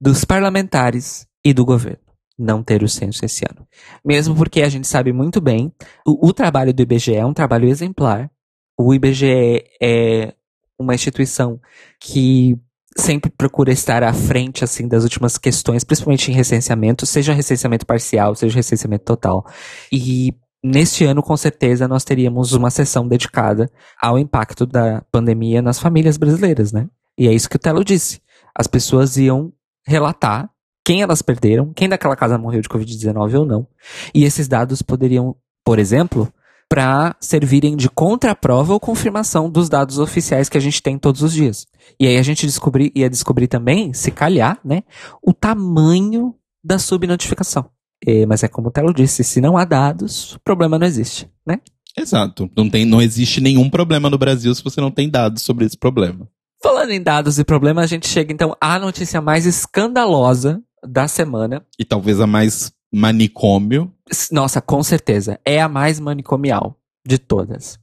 dos parlamentares e do governo. Não ter o censo esse ano. Mesmo porque a gente sabe muito bem, o, o trabalho do IBGE é um trabalho exemplar. O IBGE é uma instituição que sempre procura estar à frente assim das últimas questões, principalmente em recenseamento, seja recenseamento parcial, seja recenseamento total. E Neste ano, com certeza, nós teríamos uma sessão dedicada ao impacto da pandemia nas famílias brasileiras, né? E é isso que o Telo disse. As pessoas iam relatar quem elas perderam, quem daquela casa morreu de Covid-19 ou não. E esses dados poderiam, por exemplo, para servirem de contraprova ou confirmação dos dados oficiais que a gente tem todos os dias. E aí a gente descobrir, ia descobrir também, se calhar, né, o tamanho da subnotificação. É, mas é como o Telo disse, se não há dados, o problema não existe, né? Exato. Não, tem, não existe nenhum problema no Brasil se você não tem dados sobre esse problema. Falando em dados e problemas, a gente chega então à notícia mais escandalosa da semana. E talvez a mais manicômio. Nossa, com certeza. É a mais manicomial de todas.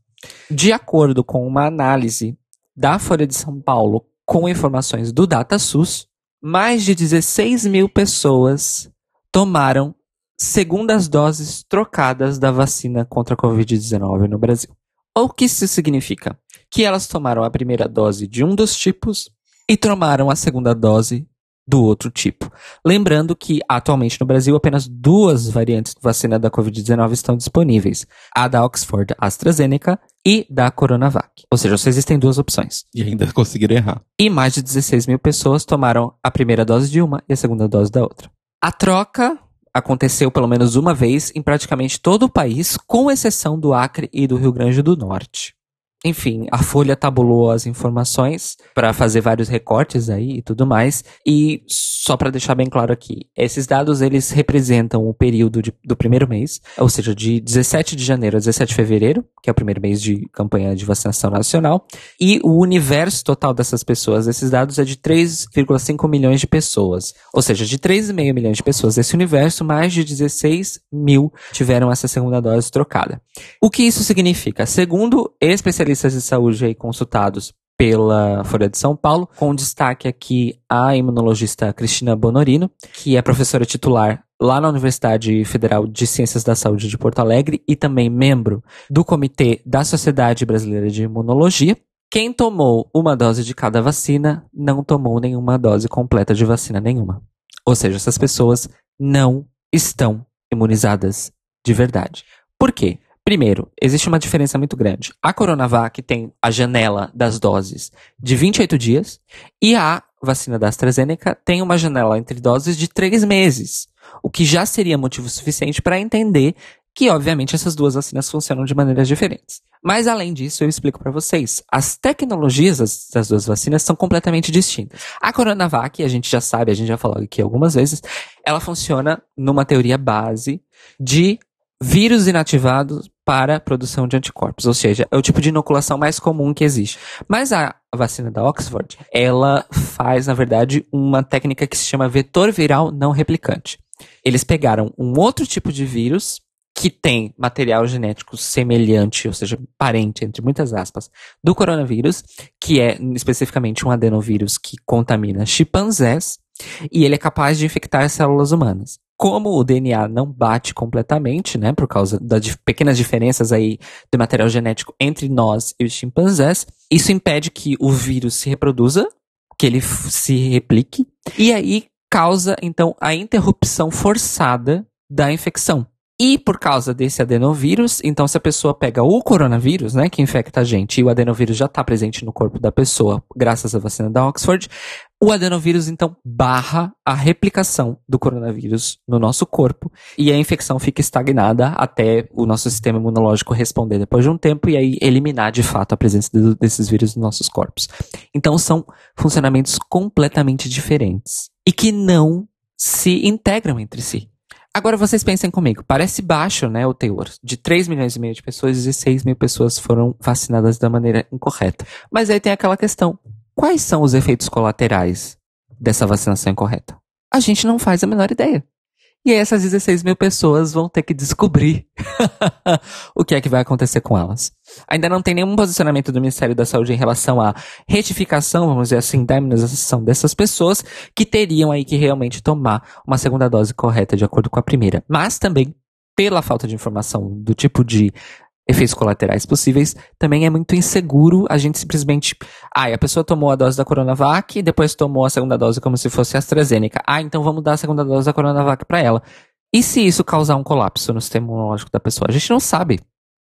De acordo com uma análise da Folha de São Paulo com informações do DataSUS, mais de 16 mil pessoas tomaram segundas doses trocadas da vacina contra a Covid-19 no Brasil. O que isso significa? Que elas tomaram a primeira dose de um dos tipos e tomaram a segunda dose do outro tipo. Lembrando que atualmente no Brasil apenas duas variantes de vacina da Covid-19 estão disponíveis: a da Oxford AstraZeneca e da Coronavac. Ou seja, só existem duas opções. E ainda conseguiram errar. E mais de 16 mil pessoas tomaram a primeira dose de uma e a segunda dose da outra. A troca aconteceu pelo menos uma vez em praticamente todo o país, com exceção do Acre e do Rio Grande do Norte. Enfim, a Folha tabulou as informações para fazer vários recortes aí e tudo mais. E só para deixar bem claro aqui, esses dados eles representam o período de, do primeiro mês, ou seja, de 17 de janeiro a 17 de fevereiro, que é o primeiro mês de campanha de vacinação nacional, e o universo total dessas pessoas, esses dados é de 3,5 milhões de pessoas. Ou seja, de 3,5 milhões de pessoas desse universo, mais de 16 mil tiveram essa segunda dose trocada. O que isso significa? Segundo especialistas especialistas de saúde aí consultados pela Folha de São Paulo, com destaque aqui a imunologista Cristina Bonorino, que é professora titular lá na Universidade Federal de Ciências da Saúde de Porto Alegre e também membro do Comitê da Sociedade Brasileira de Imunologia. Quem tomou uma dose de cada vacina não tomou nenhuma dose completa de vacina nenhuma. Ou seja, essas pessoas não estão imunizadas de verdade. Por quê? Primeiro, existe uma diferença muito grande. A Coronavac tem a janela das doses de 28 dias e a vacina da AstraZeneca tem uma janela entre doses de 3 meses, o que já seria motivo suficiente para entender que, obviamente, essas duas vacinas funcionam de maneiras diferentes. Mas, além disso, eu explico para vocês. As tecnologias das, das, duas vacinas são completamente distintas. A Coronavac, a gente já sabe, a gente já falou aqui algumas vezes, ela funciona numa teoria base de vírus inativados para produção de anticorpos, ou seja, é o tipo de inoculação mais comum que existe. Mas a vacina da Oxford, ela faz, na verdade, uma técnica que se chama vetor viral não replicante. Eles pegaram um outro tipo de vírus que tem material genético semelhante, ou seja, parente, entre muitas aspas, do coronavírus, que é especificamente um adenovírus que contamina chimpanzés, e ele é capaz de infectar células humanas. Como o DNA não bate completamente, né, por causa das pequenas diferenças aí do material genético entre nós e os chimpanzés, isso impede que o vírus se reproduza, que ele se replique, e aí causa, então, a interrupção forçada da infecção. E por causa desse adenovírus, então se a pessoa pega o coronavírus, né, que infecta a gente, e o adenovírus já está presente no corpo da pessoa, graças à vacina da Oxford, o adenovírus então barra a replicação do coronavírus no nosso corpo e a infecção fica estagnada até o nosso sistema imunológico responder depois de um tempo e aí eliminar de fato a presença de, desses vírus nos nossos corpos. Então são funcionamentos completamente diferentes e que não se integram entre si. Agora vocês pensem comigo, parece baixo, né, o teor. De 3 milhões e meio de pessoas, 16 mil pessoas foram vacinadas da maneira incorreta. Mas aí tem aquela questão, quais são os efeitos colaterais dessa vacinação incorreta? A gente não faz a menor ideia. E essas 16 mil pessoas vão ter que descobrir o que é que vai acontecer com elas. Ainda não tem nenhum posicionamento do Ministério da Saúde em relação à retificação, vamos dizer assim, da imunização dessas pessoas que teriam aí que realmente tomar uma segunda dose correta de acordo com a primeira. Mas também, pela falta de informação do tipo de efeitos colaterais possíveis, também é muito inseguro a gente simplesmente. Ah, a pessoa tomou a dose da Coronavac e depois tomou a segunda dose como se fosse AstraZeneca. Ah, então vamos dar a segunda dose da Coronavac para ela. E se isso causar um colapso no sistema imunológico da pessoa? A gente não sabe.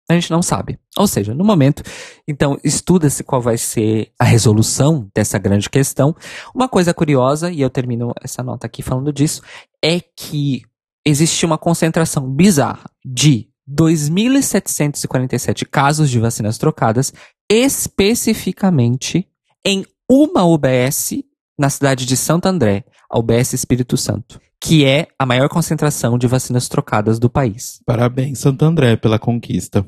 A gente não sabe. Ou seja, no momento, então, estuda-se qual vai ser a resolução dessa grande questão. Uma coisa curiosa, e eu termino essa nota aqui falando disso, é que existe uma concentração bizarra de 2.747 casos de vacinas trocadas, especificamente em uma UBS na cidade de Santo André, a UBS Espírito Santo, que é a maior concentração de vacinas trocadas do país. Parabéns, Santo André, pela conquista.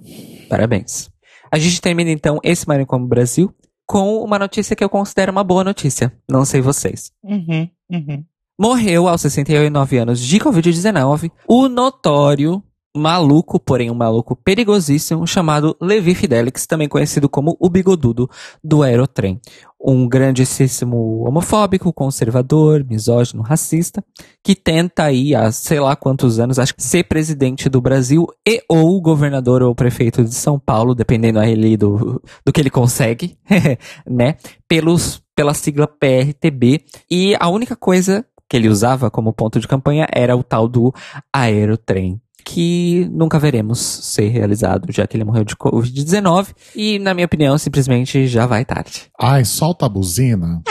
Parabéns. A gente termina então esse como Brasil com uma notícia que eu considero uma boa notícia. Não sei vocês. Uhum, uhum. Morreu aos 69 anos de Covid-19 o notório maluco, porém um maluco perigosíssimo, chamado Levi Fidelix, também conhecido como o bigodudo do aerotrem. Um grandíssimo homofóbico, conservador, misógino, racista, que tenta aí há sei lá quantos anos, acho que ser presidente do Brasil e ou governador ou prefeito de São Paulo, dependendo aí do, do que ele consegue, né? Pelos, pela sigla PRTB. E a única coisa que ele usava como ponto de campanha era o tal do aerotrem que nunca veremos ser realizado, já que ele morreu de Covid-19 e, na minha opinião, simplesmente já vai tarde. Ai, solta a buzina.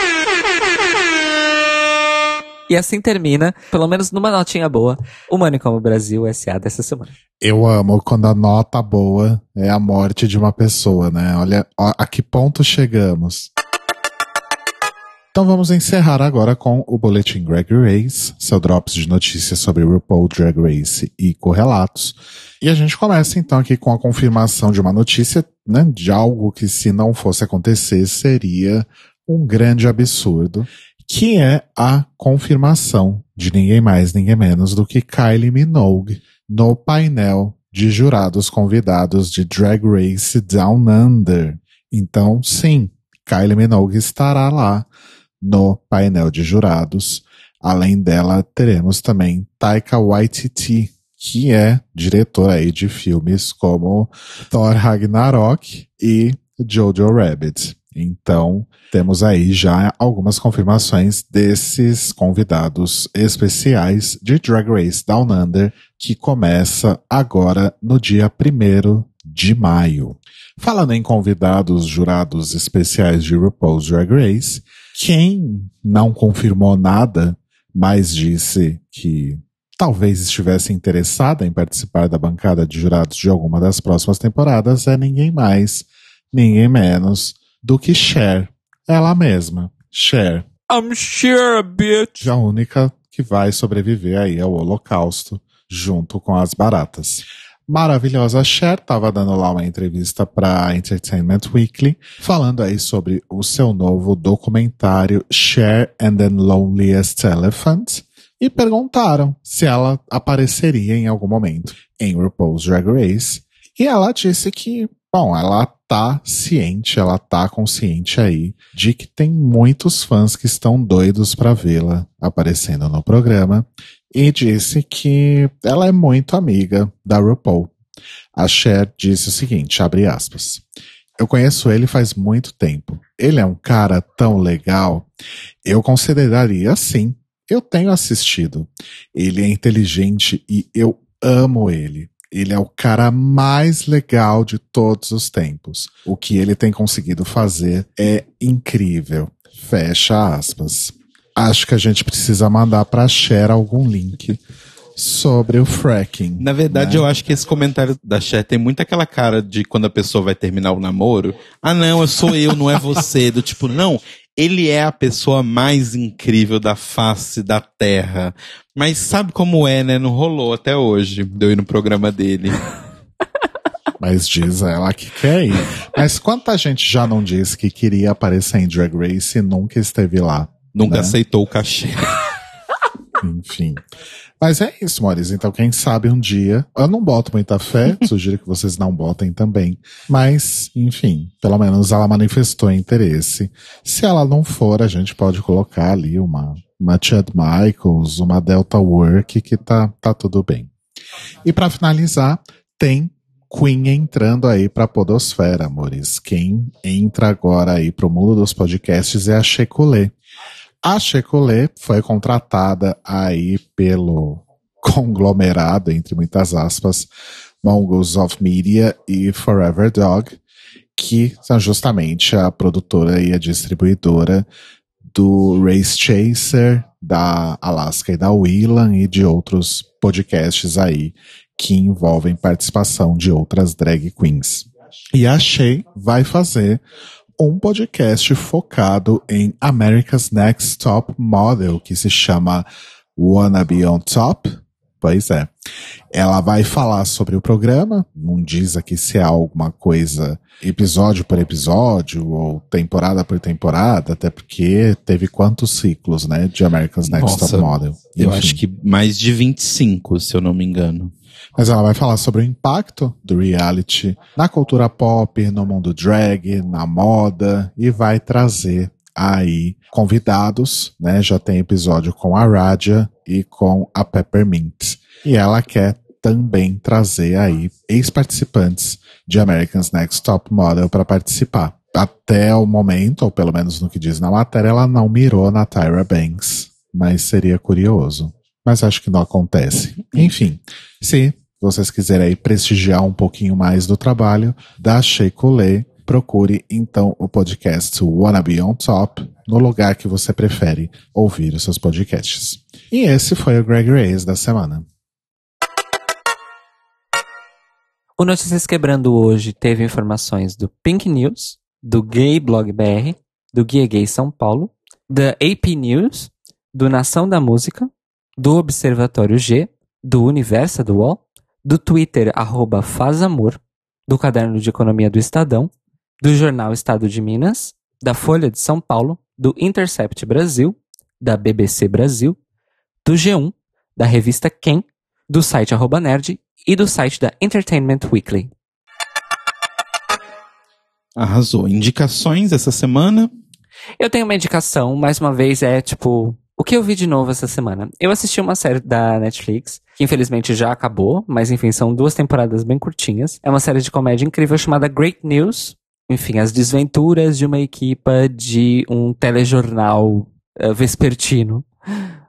E assim termina, pelo menos numa notinha boa, o Manicômio Brasil SA dessa semana. Eu amo quando a nota boa é a morte de uma pessoa, né? Olha a que ponto chegamos. Então vamos encerrar agora com o Boletim Drag Race, seu drops de notícias sobre RuPaul Drag Race e correlatos. E a gente começa então aqui com a confirmação de uma notícia, né, de algo que se não fosse acontecer seria um grande absurdo, que é a confirmação de ninguém mais, ninguém menos do que Kylie Minogue no painel de jurados convidados de Drag Race Down Under. Então, sim, Kylie Minogue estará lá no painel de jurados. Além dela, teremos também Taika Waititi, que é diretor aí de filmes como Thor Ragnarok e Jojo Rabbit. Então, temos aí já algumas confirmações desses convidados especiais de Drag Race Down Under, que começa agora no dia 1 de maio. Falando em convidados jurados especiais de RuPaul's Drag Race, quem não confirmou nada, mas disse que talvez estivesse interessada em participar da bancada de jurados de alguma das próximas temporadas é ninguém mais, ninguém menos do que Cher, ela mesma, Cher. I'm Cher, bitch. A única que vai sobreviver aí ao holocausto junto com as baratas maravilhosa Cher estava dando lá uma entrevista para Entertainment Weekly, falando aí sobre o seu novo documentário Cher and the Loneliest Elephant, e perguntaram se ela apareceria em algum momento em RuPaul's Drag Race. E ela disse que, bom, ela tá ciente, ela tá consciente aí de que tem muitos fãs que estão doidos para vê-la aparecendo no programa e disse que ela é muito amiga da RuPaul. A Cher disse o seguinte, abre aspas. Eu conheço ele faz muito tempo. Ele é um cara tão legal. Eu consideraria sim. Eu tenho assistido. Ele é inteligente e eu amo ele. Ele é o cara mais legal de todos os tempos. O que ele tem conseguido fazer é incrível. Fecha aspas. Acho que a gente precisa mandar pra Cher algum link sobre o fracking. Na verdade, né? eu acho que esse comentário da Cher tem muito aquela cara de quando a pessoa vai terminar o namoro. Ah, não, eu sou eu, não é você. Do tipo, não, ele é a pessoa mais incrível da face da Terra. Mas sabe como é, né? Não rolou até hoje. Deu ir no programa dele. Mas diz ela que quer ir. Mas quanta gente já não disse que queria aparecer em Drag Race e nunca esteve lá? Nunca né? aceitou o cachê. Enfim. Mas é isso, Maurício. Então, quem sabe um dia. Eu não boto muita fé, sugiro que vocês não botem também. Mas, enfim, pelo menos ela manifestou interesse. Se ela não for, a gente pode colocar ali uma, uma Chad Michaels, uma Delta Work, que tá, tá tudo bem. E para finalizar, tem Queen entrando aí pra Podosfera, amores. Quem entra agora aí pro mundo dos podcasts é a Checolê. A Checolê foi contratada aí pelo conglomerado, entre muitas aspas, Mongols of Media e Forever Dog, que são justamente a produtora e a distribuidora do Race Chaser, da Alaska e da Willan e de outros podcasts aí que envolvem participação de outras drag queens. E a Shea vai fazer um podcast focado em America's Next Top Model, que se chama Wanna Be On Top. Pois é. Ela vai falar sobre o programa, não diz aqui se é alguma coisa episódio por episódio ou temporada por temporada, até porque teve quantos ciclos, né, de America's Next Nossa, Top Model. Eu Enfim. acho que mais de 25, se eu não me engano. Mas ela vai falar sobre o impacto do reality na cultura pop, no mundo drag, na moda e vai trazer aí convidados, né? Já tem episódio com a Raja e com a Peppermint. E ela quer também trazer aí ex-participantes de American's Next Top Model para participar. Até o momento, ou pelo menos no que diz na matéria, ela não mirou na Tyra Banks, mas seria curioso. Mas acho que não acontece. Enfim, se vocês quiserem prestigiar um pouquinho mais do trabalho da Shea Coulee, procure então o podcast Wanna Be On Top no lugar que você prefere ouvir os seus podcasts. E esse foi o Greg Reyes da semana. O Notícias Quebrando hoje teve informações do Pink News, do Gay Blog BR, do Guia Gay São Paulo, da AP News, do Nação da Música, do Observatório G, do Universa do UOL, do Twitter arroba Fazamor, do Caderno de Economia do Estadão, do Jornal Estado de Minas, da Folha de São Paulo, do Intercept Brasil, da BBC Brasil, do G1, da revista Quem, do site arroba Nerd e do site da Entertainment Weekly. Arrasou. Indicações essa semana? Eu tenho uma indicação, mais uma vez, é tipo. O que eu vi de novo essa semana? Eu assisti uma série da Netflix, que infelizmente já acabou, mas enfim, são duas temporadas bem curtinhas. É uma série de comédia incrível chamada Great News. Enfim, as desventuras de uma equipa de um telejornal eh, vespertino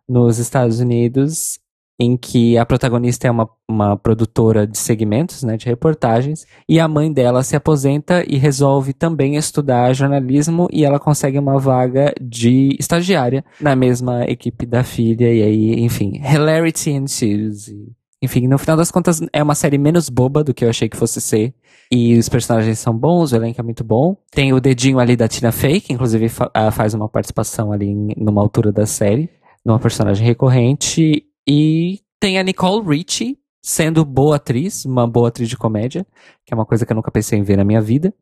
nos Estados Unidos, em que a protagonista é uma, uma produtora de segmentos, né, de reportagens, e a mãe dela se aposenta e resolve também estudar jornalismo e ela consegue uma vaga de estagiária na mesma equipe da filha, e aí, enfim, hilarity ensues. Enfim, no final das contas, é uma série menos boba do que eu achei que fosse ser. E os personagens são bons, o elenco é muito bom. Tem o dedinho ali da Tina Fey, que inclusive fa ah, faz uma participação ali em, numa altura da série, numa personagem recorrente. E tem a Nicole Richie, sendo boa atriz, uma boa atriz de comédia, que é uma coisa que eu nunca pensei em ver na minha vida.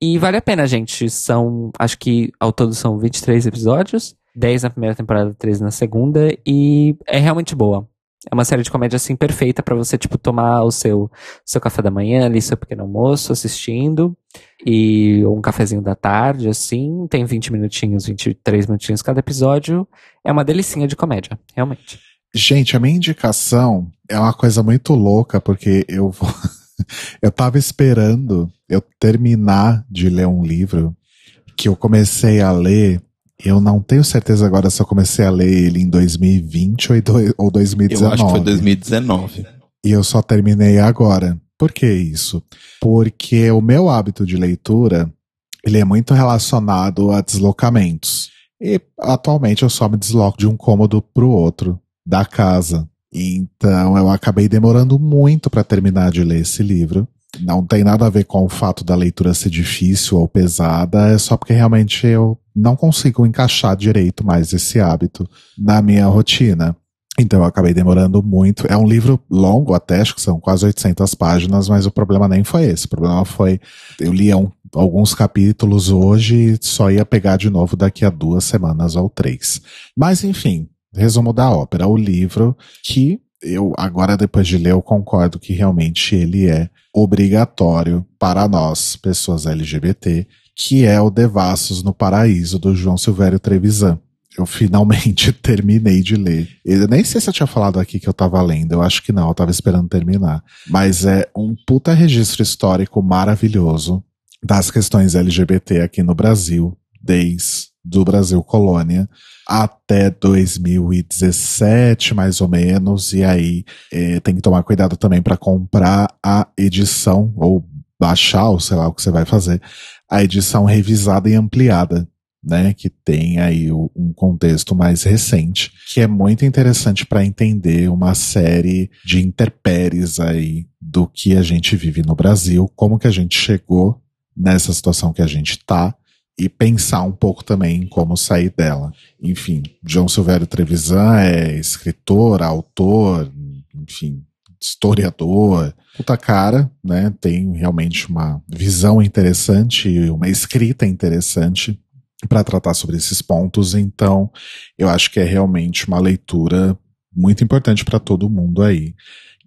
E vale a pena, gente. São, acho que ao todo são 23 episódios. 10 na primeira temporada, 13 na segunda, e é realmente boa. É uma série de comédia assim perfeita para você tipo tomar o seu seu café da manhã, ali seu pequeno almoço assistindo e um cafezinho da tarde assim, tem 20 minutinhos, 23 minutinhos cada episódio. É uma delicinha de comédia, realmente. Gente, a minha indicação é uma coisa muito louca porque eu vou eu tava esperando eu terminar de ler um livro que eu comecei a ler eu não tenho certeza agora se eu comecei a ler ele em 2020 ou 2019. Eu acho que foi 2019. E eu só terminei agora. Por que isso? Porque o meu hábito de leitura, ele é muito relacionado a deslocamentos. E atualmente eu só me desloco de um cômodo para o outro da casa. Então eu acabei demorando muito para terminar de ler esse livro. Não tem nada a ver com o fato da leitura ser difícil ou pesada, é só porque realmente eu não consigo encaixar direito mais esse hábito na minha rotina. Então eu acabei demorando muito. É um livro longo até, acho que são quase 800 páginas, mas o problema nem foi esse. O problema foi, eu li um, alguns capítulos hoje e só ia pegar de novo daqui a duas semanas ou três. Mas enfim, resumo da ópera. O livro que eu agora depois de ler eu concordo que realmente ele é obrigatório para nós, pessoas LGBT, que é o Devassos no Paraíso, do João Silvério Trevisan. Eu finalmente terminei de ler. Eu nem sei se eu tinha falado aqui que eu tava lendo, eu acho que não, eu tava esperando terminar. Mas é um puta registro histórico maravilhoso das questões LGBT aqui no Brasil, desde do Brasil colônia até 2017, mais ou menos, e aí é, tem que tomar cuidado também para comprar a edição ou baixar, ou sei lá o que você vai fazer, a edição revisada e ampliada, né, que tem aí um contexto mais recente, que é muito interessante para entender uma série de interpéries aí do que a gente vive no Brasil, como que a gente chegou nessa situação que a gente tá e pensar um pouco também em como sair dela. Enfim, João Silvério Trevisan é escritor, autor, enfim, historiador, puta cara, né? Tem realmente uma visão interessante, uma escrita interessante para tratar sobre esses pontos. Então, eu acho que é realmente uma leitura muito importante para todo mundo aí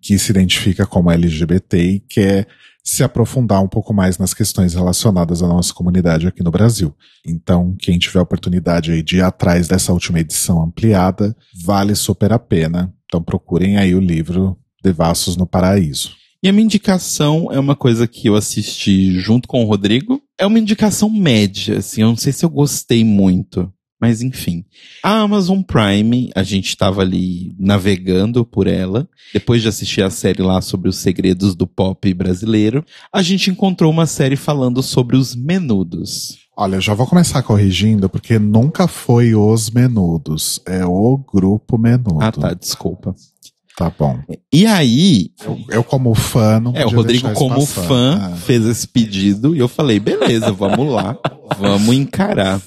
que se identifica como LGBT e quer se aprofundar um pouco mais nas questões relacionadas à nossa comunidade aqui no Brasil. Então, quem tiver a oportunidade de ir atrás dessa última edição ampliada, vale super a pena. Então procurem aí o livro Devassos no Paraíso. E a minha indicação é uma coisa que eu assisti junto com o Rodrigo. É uma indicação média, assim, eu não sei se eu gostei muito. Mas enfim. A Amazon Prime, a gente estava ali navegando por ela. Depois de assistir a série lá sobre os segredos do pop brasileiro, a gente encontrou uma série falando sobre os menudos. Olha, eu já vou começar corrigindo, porque nunca foi os menudos. É o grupo menudo. Ah, tá, desculpa. Tá bom. E aí. Eu, eu como fã, não É, o Rodrigo, como passar. fã, ah. fez esse pedido e eu falei: beleza, vamos lá, vamos encarar.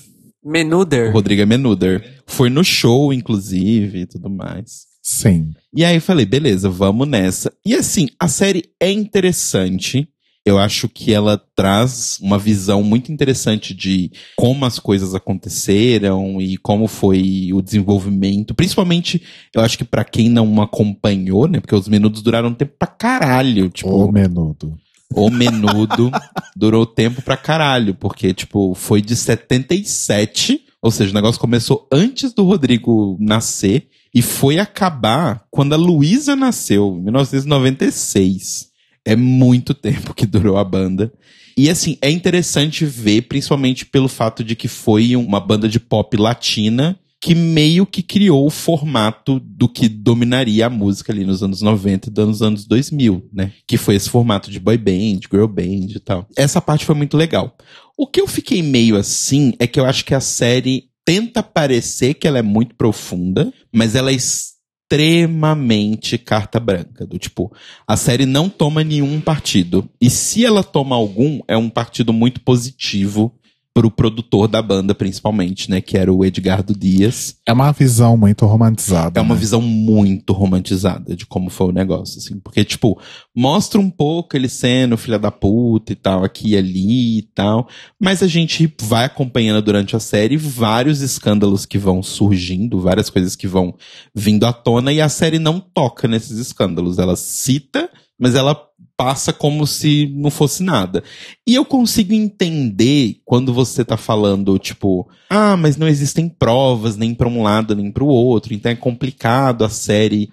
Menuder. O Rodrigo é Menuder. Foi no show, inclusive, e tudo mais. Sim. E aí eu falei: beleza, vamos nessa. E assim, a série é interessante. Eu acho que ela traz uma visão muito interessante de como as coisas aconteceram e como foi o desenvolvimento. Principalmente, eu acho que para quem não acompanhou, né? Porque os menudos duraram tempo pra caralho. Tipo, o menudo. O menudo durou tempo pra caralho, porque, tipo, foi de 77, ou seja, o negócio começou antes do Rodrigo nascer e foi acabar quando a Luísa nasceu, em 1996. É muito tempo que durou a banda. E assim, é interessante ver, principalmente pelo fato de que foi uma banda de pop latina que meio que criou o formato do que dominaria a música ali nos anos 90 e nos anos 2000, né? Que foi esse formato de boy band, girl band e tal. Essa parte foi muito legal. O que eu fiquei meio assim é que eu acho que a série tenta parecer que ela é muito profunda, mas ela é extremamente carta branca. Do tipo, a série não toma nenhum partido. E se ela toma algum, é um partido muito positivo pro produtor da banda, principalmente, né? Que era o Edgardo Dias. É uma visão muito romantizada. É uma né? visão muito romantizada de como foi o negócio, assim. Porque, tipo, mostra um pouco ele sendo filha da puta e tal, aqui e ali e tal. Mas a gente vai acompanhando durante a série vários escândalos que vão surgindo, várias coisas que vão vindo à tona, e a série não toca nesses escândalos. Ela cita, mas ela passa como se não fosse nada. E eu consigo entender quando você tá falando, tipo, ah, mas não existem provas nem para um lado nem para o outro, então é complicado a série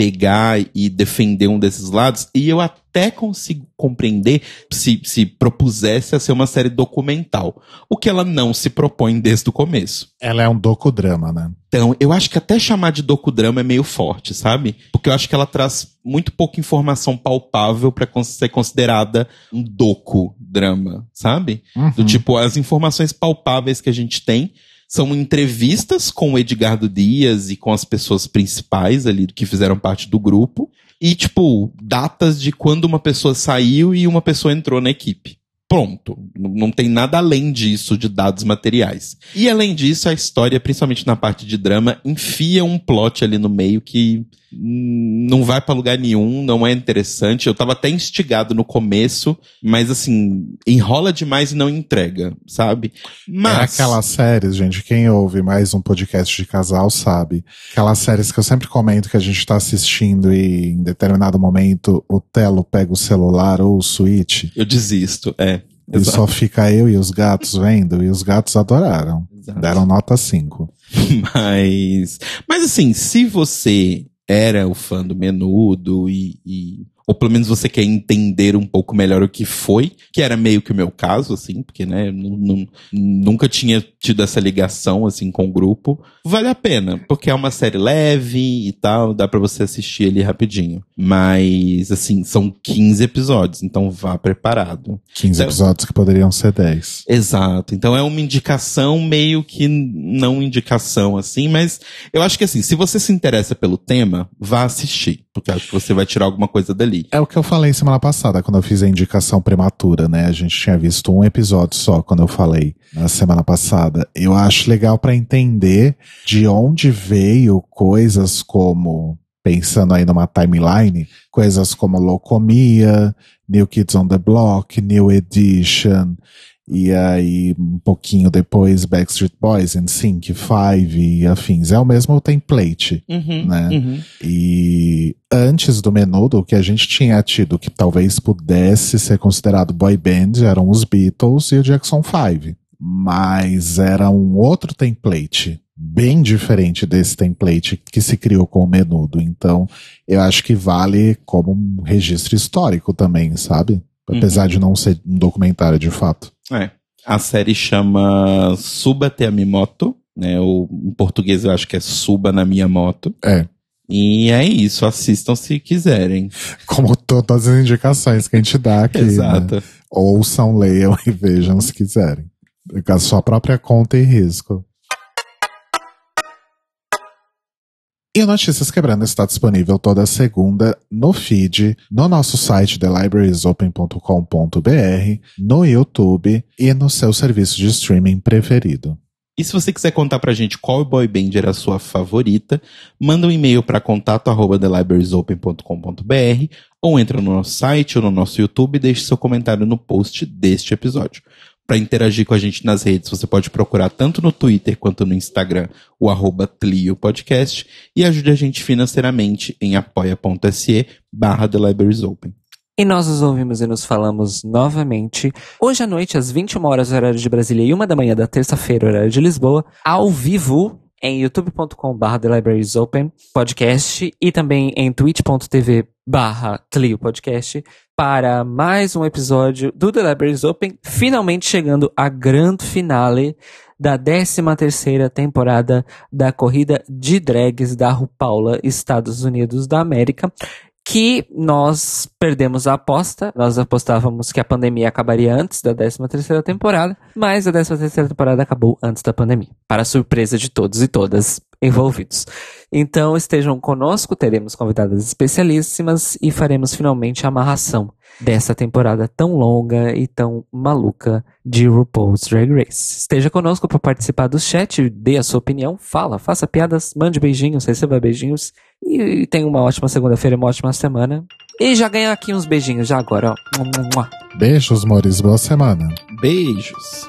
pegar e defender um desses lados. E eu até consigo compreender se, se propusesse a ser uma série documental, o que ela não se propõe desde o começo. Ela é um docudrama, né? Então, eu acho que até chamar de docudrama é meio forte, sabe? Porque eu acho que ela traz muito pouca informação palpável para ser considerada um docudrama, sabe? Do Uhum. tipo, as informações palpáveis que a gente tem são entrevistas com o Edgardo Dias e com as pessoas principais ali que fizeram parte do grupo. E, tipo, datas de quando uma pessoa saiu e uma pessoa entrou na equipe. Pronto. Não tem nada além disso de dados materiais. E além disso, a história, principalmente na parte de drama, enfia um plot ali no meio que hum, não vai pra lugar nenhum, não é interessante. Eu tava até instigado no começo, mas assim, enrola demais e não entrega, sabe? Mas É aquelas séries, gente, quem ouve mais um podcast de casal sabe. Aquelas séries que eu sempre comento que a gente tá assistindo e em determinado momento o Telo pega o celular ou o Switch eu desisto, é. E Exato. só fica eu e os gatos vendo e os gatos adoraram. Exato. Deram nota 5. Mas, mas assim, se você era o fã do Menudo e, e- ou pelo menos você quer entender um pouco melhor o que foi, que era meio que o meu caso, assim, porque, né, nunca tinha tido essa ligação, assim, com o grupo, vale a pena, porque é uma série leve e tal, dá pra você assistir ali rapidinho. Mas, assim, são 15 episódios, então vá preparado. 15 Então- episódios que poderiam ser 10. Exato. Então é uma indicação meio que não indicação assim, mas eu acho que assim, se você se interessa pelo tema, vá assistir, porque eu acho que você vai tirar alguma coisa dali. É o que eu falei semana passada, quando eu fiz a indicação prematura, né? A gente tinha visto um episódio só quando eu falei na semana passada. Eu acho legal pra entender de onde veio coisas como, pensando aí numa timeline, coisas como Locomia, New Kids on the Block, New Edition, e aí um pouquinho depois Backstreet Boys, NSYNC, Five e afins. É o mesmo template. Né? E antes do Menudo, o que a gente tinha tido que talvez pudesse ser considerado boy band eram os Beatles e o Jackson 5. Mas era um outro template, bem diferente desse template que se criou com o Menudo. Então, eu acho que vale como um registro histórico também, sabe? Apesar de não ser um documentário de fato. É. A série chama Suba até a Mimoto, né? Ou em português eu acho que é Suba na minha moto. É. E é isso, assistam se quiserem. Como todas as indicações que a gente dá aqui. né? Exato. Ouçam, leiam e vejam se quiserem. Com a sua própria conta e risco. E o Notícias Quebrando está disponível toda segunda no feed, no nosso site thelibrariesopen.com.br, no YouTube e no seu serviço de streaming preferido. E se você quiser contar pra gente qual boy band era a sua favorita, manda um e-mail para contato arroba thelibrariesopen.com.br ou entra no nosso site ou no nosso YouTube e deixe seu comentário no post deste episódio. Para interagir com a gente nas redes, você pode procurar tanto no Twitter quanto no Instagram o arroba Clio Podcast e ajude a gente financeiramente em apoia.se barra The Libraries Open. E nós nos ouvimos e nos falamos novamente hoje à noite, às 21 horas, horário de Brasília, e uma da manhã da terça-feira, horário de Lisboa, ao vivo em Open podcast e também em twitch.tv barra Podcast para mais um episódio do The Libraries Open, finalmente chegando à grande finale da 13 terceira temporada da corrida de drags da RuPaula Estados Unidos da América que nós perdemos a aposta. Nós apostávamos que a pandemia acabaria antes da 13 terceira temporada, mas a 13 terceira temporada acabou antes da pandemia. Para surpresa de todos e todas, envolvidos. Então estejam conosco, teremos convidadas especialíssimas e faremos finalmente a amarração dessa temporada tão longa e tão maluca de RuPaul's Drag Race. Esteja conosco para participar do chat, dê a sua opinião, fala, faça piadas, mande beijinhos, receba beijinhos e tenha uma ótima segunda-feira, uma ótima semana. E já ganhou aqui uns beijinhos já agora, ó. Beijos, Mores. Boa semana. Beijos.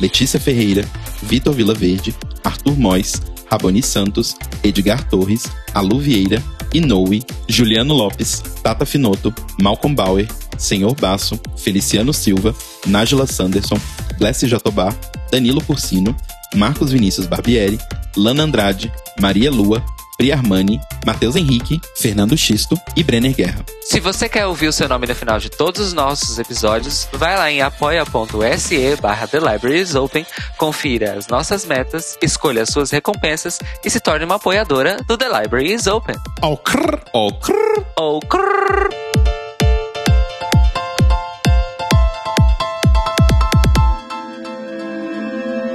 Letícia Ferreira, Vitor Vilaverde, Arthur Mois, Raboni Santos, Edgar Torres, Alu Vieira, Inoue, Juliano Lopes, Tata Finoto, Malcolm Bauer, Senhor Basso, Feliciano Silva, Nájila Sanderson, Glessi Jatobá, Danilo Cursino, Marcos Vinícius Barbieri, Lana Andrade, Maria Lua, Pri Armani, Matheus Henrique, Fernando Xisto e Brenner Guerra. Se você quer ouvir o seu nome no final de todos os nossos episódios, vai lá em apoia.se barra The Libraries Open, confira as nossas metas, escolha as suas recompensas e se torne uma apoiadora do The Library is Open. Oh, crrr, Oh, crrr. Oh, crrr.